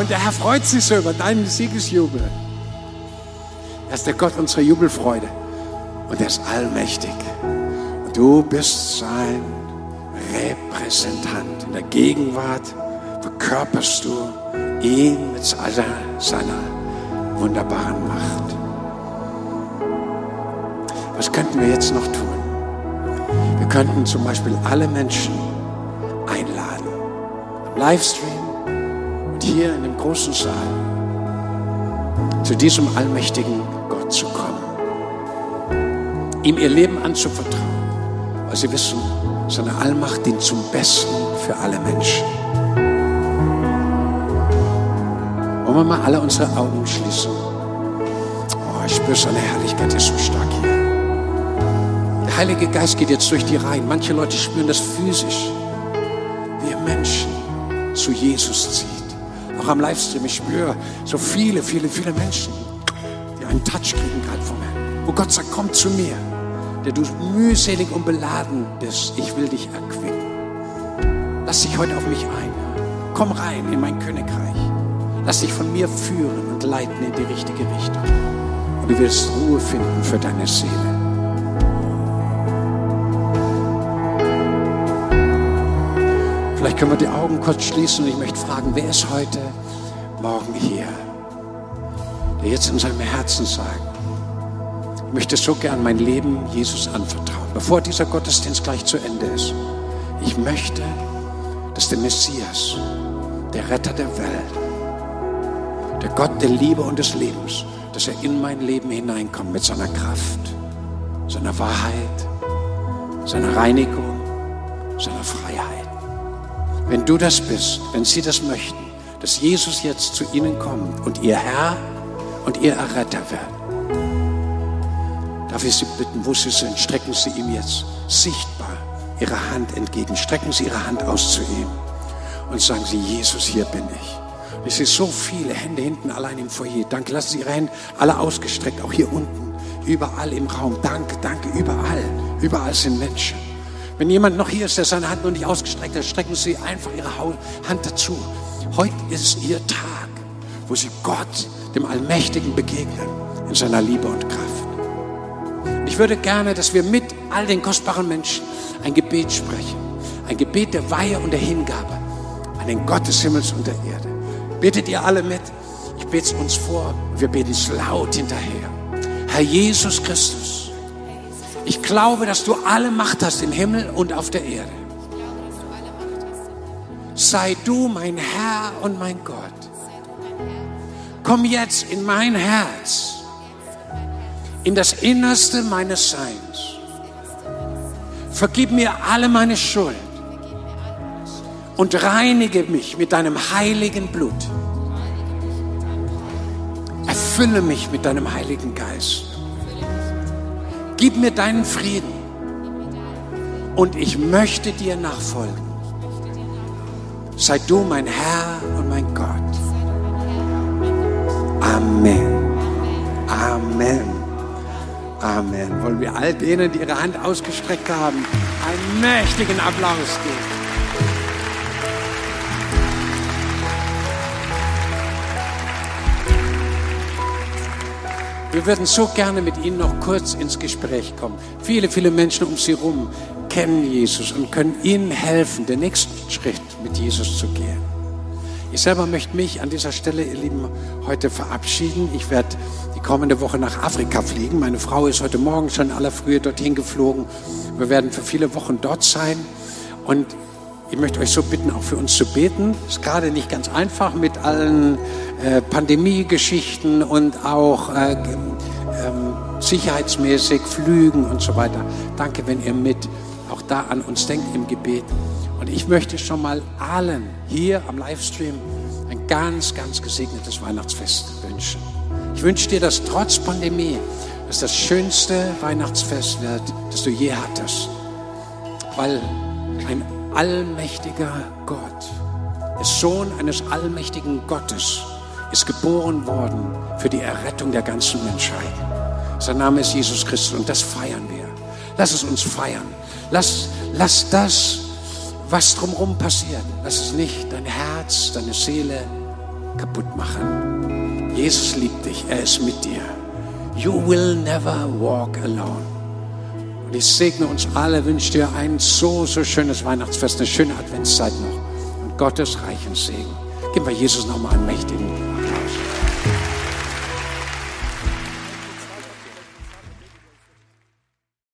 Und der Herr freut sich so über deinen Siegesjubel. Er ist der Gott unserer Jubelfreude und er ist allmächtig. Und du bist sein Repräsentant. In der Gegenwart verkörperst du ihn mit aller seiner wunderbaren Macht. Was könnten wir jetzt noch tun? Wir könnten zum Beispiel alle Menschen einladen. Im Livestream und hier in dem großen Saal zu diesem allmächtigen Gott zu kommen. Ihm ihr Leben anzuvertrauen, weil sie wissen, seine Allmacht dient zum Besten für alle Menschen. Wollen wir mal alle unsere Augen schließen? Oh, ich spüre seine Herrlichkeit, ist so stark hier. Der Heilige Geist geht jetzt durch die Reihen. Manche Leute spüren das physisch, wie er Menschen zu Jesus zieht. Am Livestream, ich spüre so viele, viele, viele Menschen, die einen Touch kriegen gerade von mir. Wo Gott sagt, komm zu mir, der du mühselig und beladen bist. Ich will dich erquicken. Lass dich heute auf mich ein. Komm rein in mein Königreich. Lass dich von mir führen und leiten in die richtige Richtung. Und du wirst Ruhe finden für deine Seele. Vielleicht können wir die Augen kurz schließen und ich möchte fragen, wer ist heute Morgen hier, der jetzt in seinem Herzen sagt, ich möchte so gern mein Leben Jesus anvertrauen, bevor dieser Gottesdienst gleich zu Ende ist. Ich möchte, dass der Messias, der Retter der Welt, der Gott der Liebe und des Lebens, dass er in mein Leben hineinkommt mit seiner Kraft, seiner Wahrheit, seiner Reinigung, seiner Freiheit. Wenn du das bist, wenn sie das möchten, dass Jesus jetzt zu ihnen kommt und ihr Herr und ihr Erretter wird, Darf ich Sie bitten, wo Sie sind, strecken Sie ihm jetzt sichtbar Ihre Hand entgegen. Strecken Sie Ihre Hand aus zu ihm und sagen Sie, Jesus, hier bin ich. Ich sehe so viele Hände hinten allein im Foyer. Danke, lassen Sie Ihre Hände alle ausgestreckt, auch hier unten, überall im Raum. Danke, danke, überall. Überall sind Menschen. Wenn jemand noch hier ist, der seine Hand noch nicht ausgestreckt hat, strecken Sie einfach Ihre Hand dazu. Heute ist Ihr Tag, wo Sie Gott, dem Allmächtigen, begegnen in seiner Liebe und Kraft. Ich würde gerne, dass wir mit all den kostbaren Menschen ein Gebet sprechen. Ein Gebet der Weihe und der Hingabe an den Gott des Himmels und der Erde. Betet ihr alle mit? Ich bete es uns vor. Wir beten es laut hinterher. Herr Jesus Christus, ich glaube, dass du alle Macht hast im Himmel und auf der Erde. Sei du mein Herr und mein Gott. Komm jetzt in mein Herz, in das Innerste meines Seins. Vergib mir alle meine Schuld und reinige mich mit deinem heiligen Blut. Erfülle mich mit deinem heiligen Geist. Gib mir deinen Frieden und ich möchte dir nachfolgen. Sei du mein Herr und mein Gott. Amen. Amen. Amen. Wollen wir all denen, die ihre Hand ausgestreckt haben, einen mächtigen Applaus geben. Wir würden so gerne mit Ihnen noch kurz ins Gespräch kommen. Viele, viele Menschen um Sie herum kennen Jesus und können Ihnen helfen, den nächsten Schritt mit Jesus zu gehen. Ich selber möchte mich an dieser Stelle, ihr Lieben, heute verabschieden. Ich werde die kommende Woche nach Afrika fliegen. Meine Frau ist heute Morgen schon aller Frühe dorthin geflogen. Wir werden für viele Wochen dort sein. Und ich möchte euch so bitten, auch für uns zu beten. Ist gerade nicht ganz einfach mit allen äh, Pandemiegeschichten und auch äh, äh, sicherheitsmäßig Flügen und so weiter. Danke, wenn ihr mit auch da an uns denkt im Gebet. Und ich möchte schon mal allen hier am Livestream ein ganz, ganz gesegnetes Weihnachtsfest wünschen. Ich wünsche dir, dass trotz Pandemie dass das schönste Weihnachtsfest wird, das du je hattest. Weil ein allmächtiger Gott, der Sohn eines allmächtigen Gottes, ist geboren worden für die Errettung der ganzen Menschheit. Sein Name ist Jesus Christus und das feiern wir. Lass es uns feiern. Lass, lass das, was drumherum passiert, lass es nicht dein Herz, deine Seele kaputt machen. Jesus liebt dich, er ist mit dir. You will never walk alone. Und ich segne uns alle, wünsche dir ein so, so schönes Weihnachtsfest, eine schöne Adventszeit noch und Gottes reichen Segen. Gib bei Jesus nochmal einen mächtigen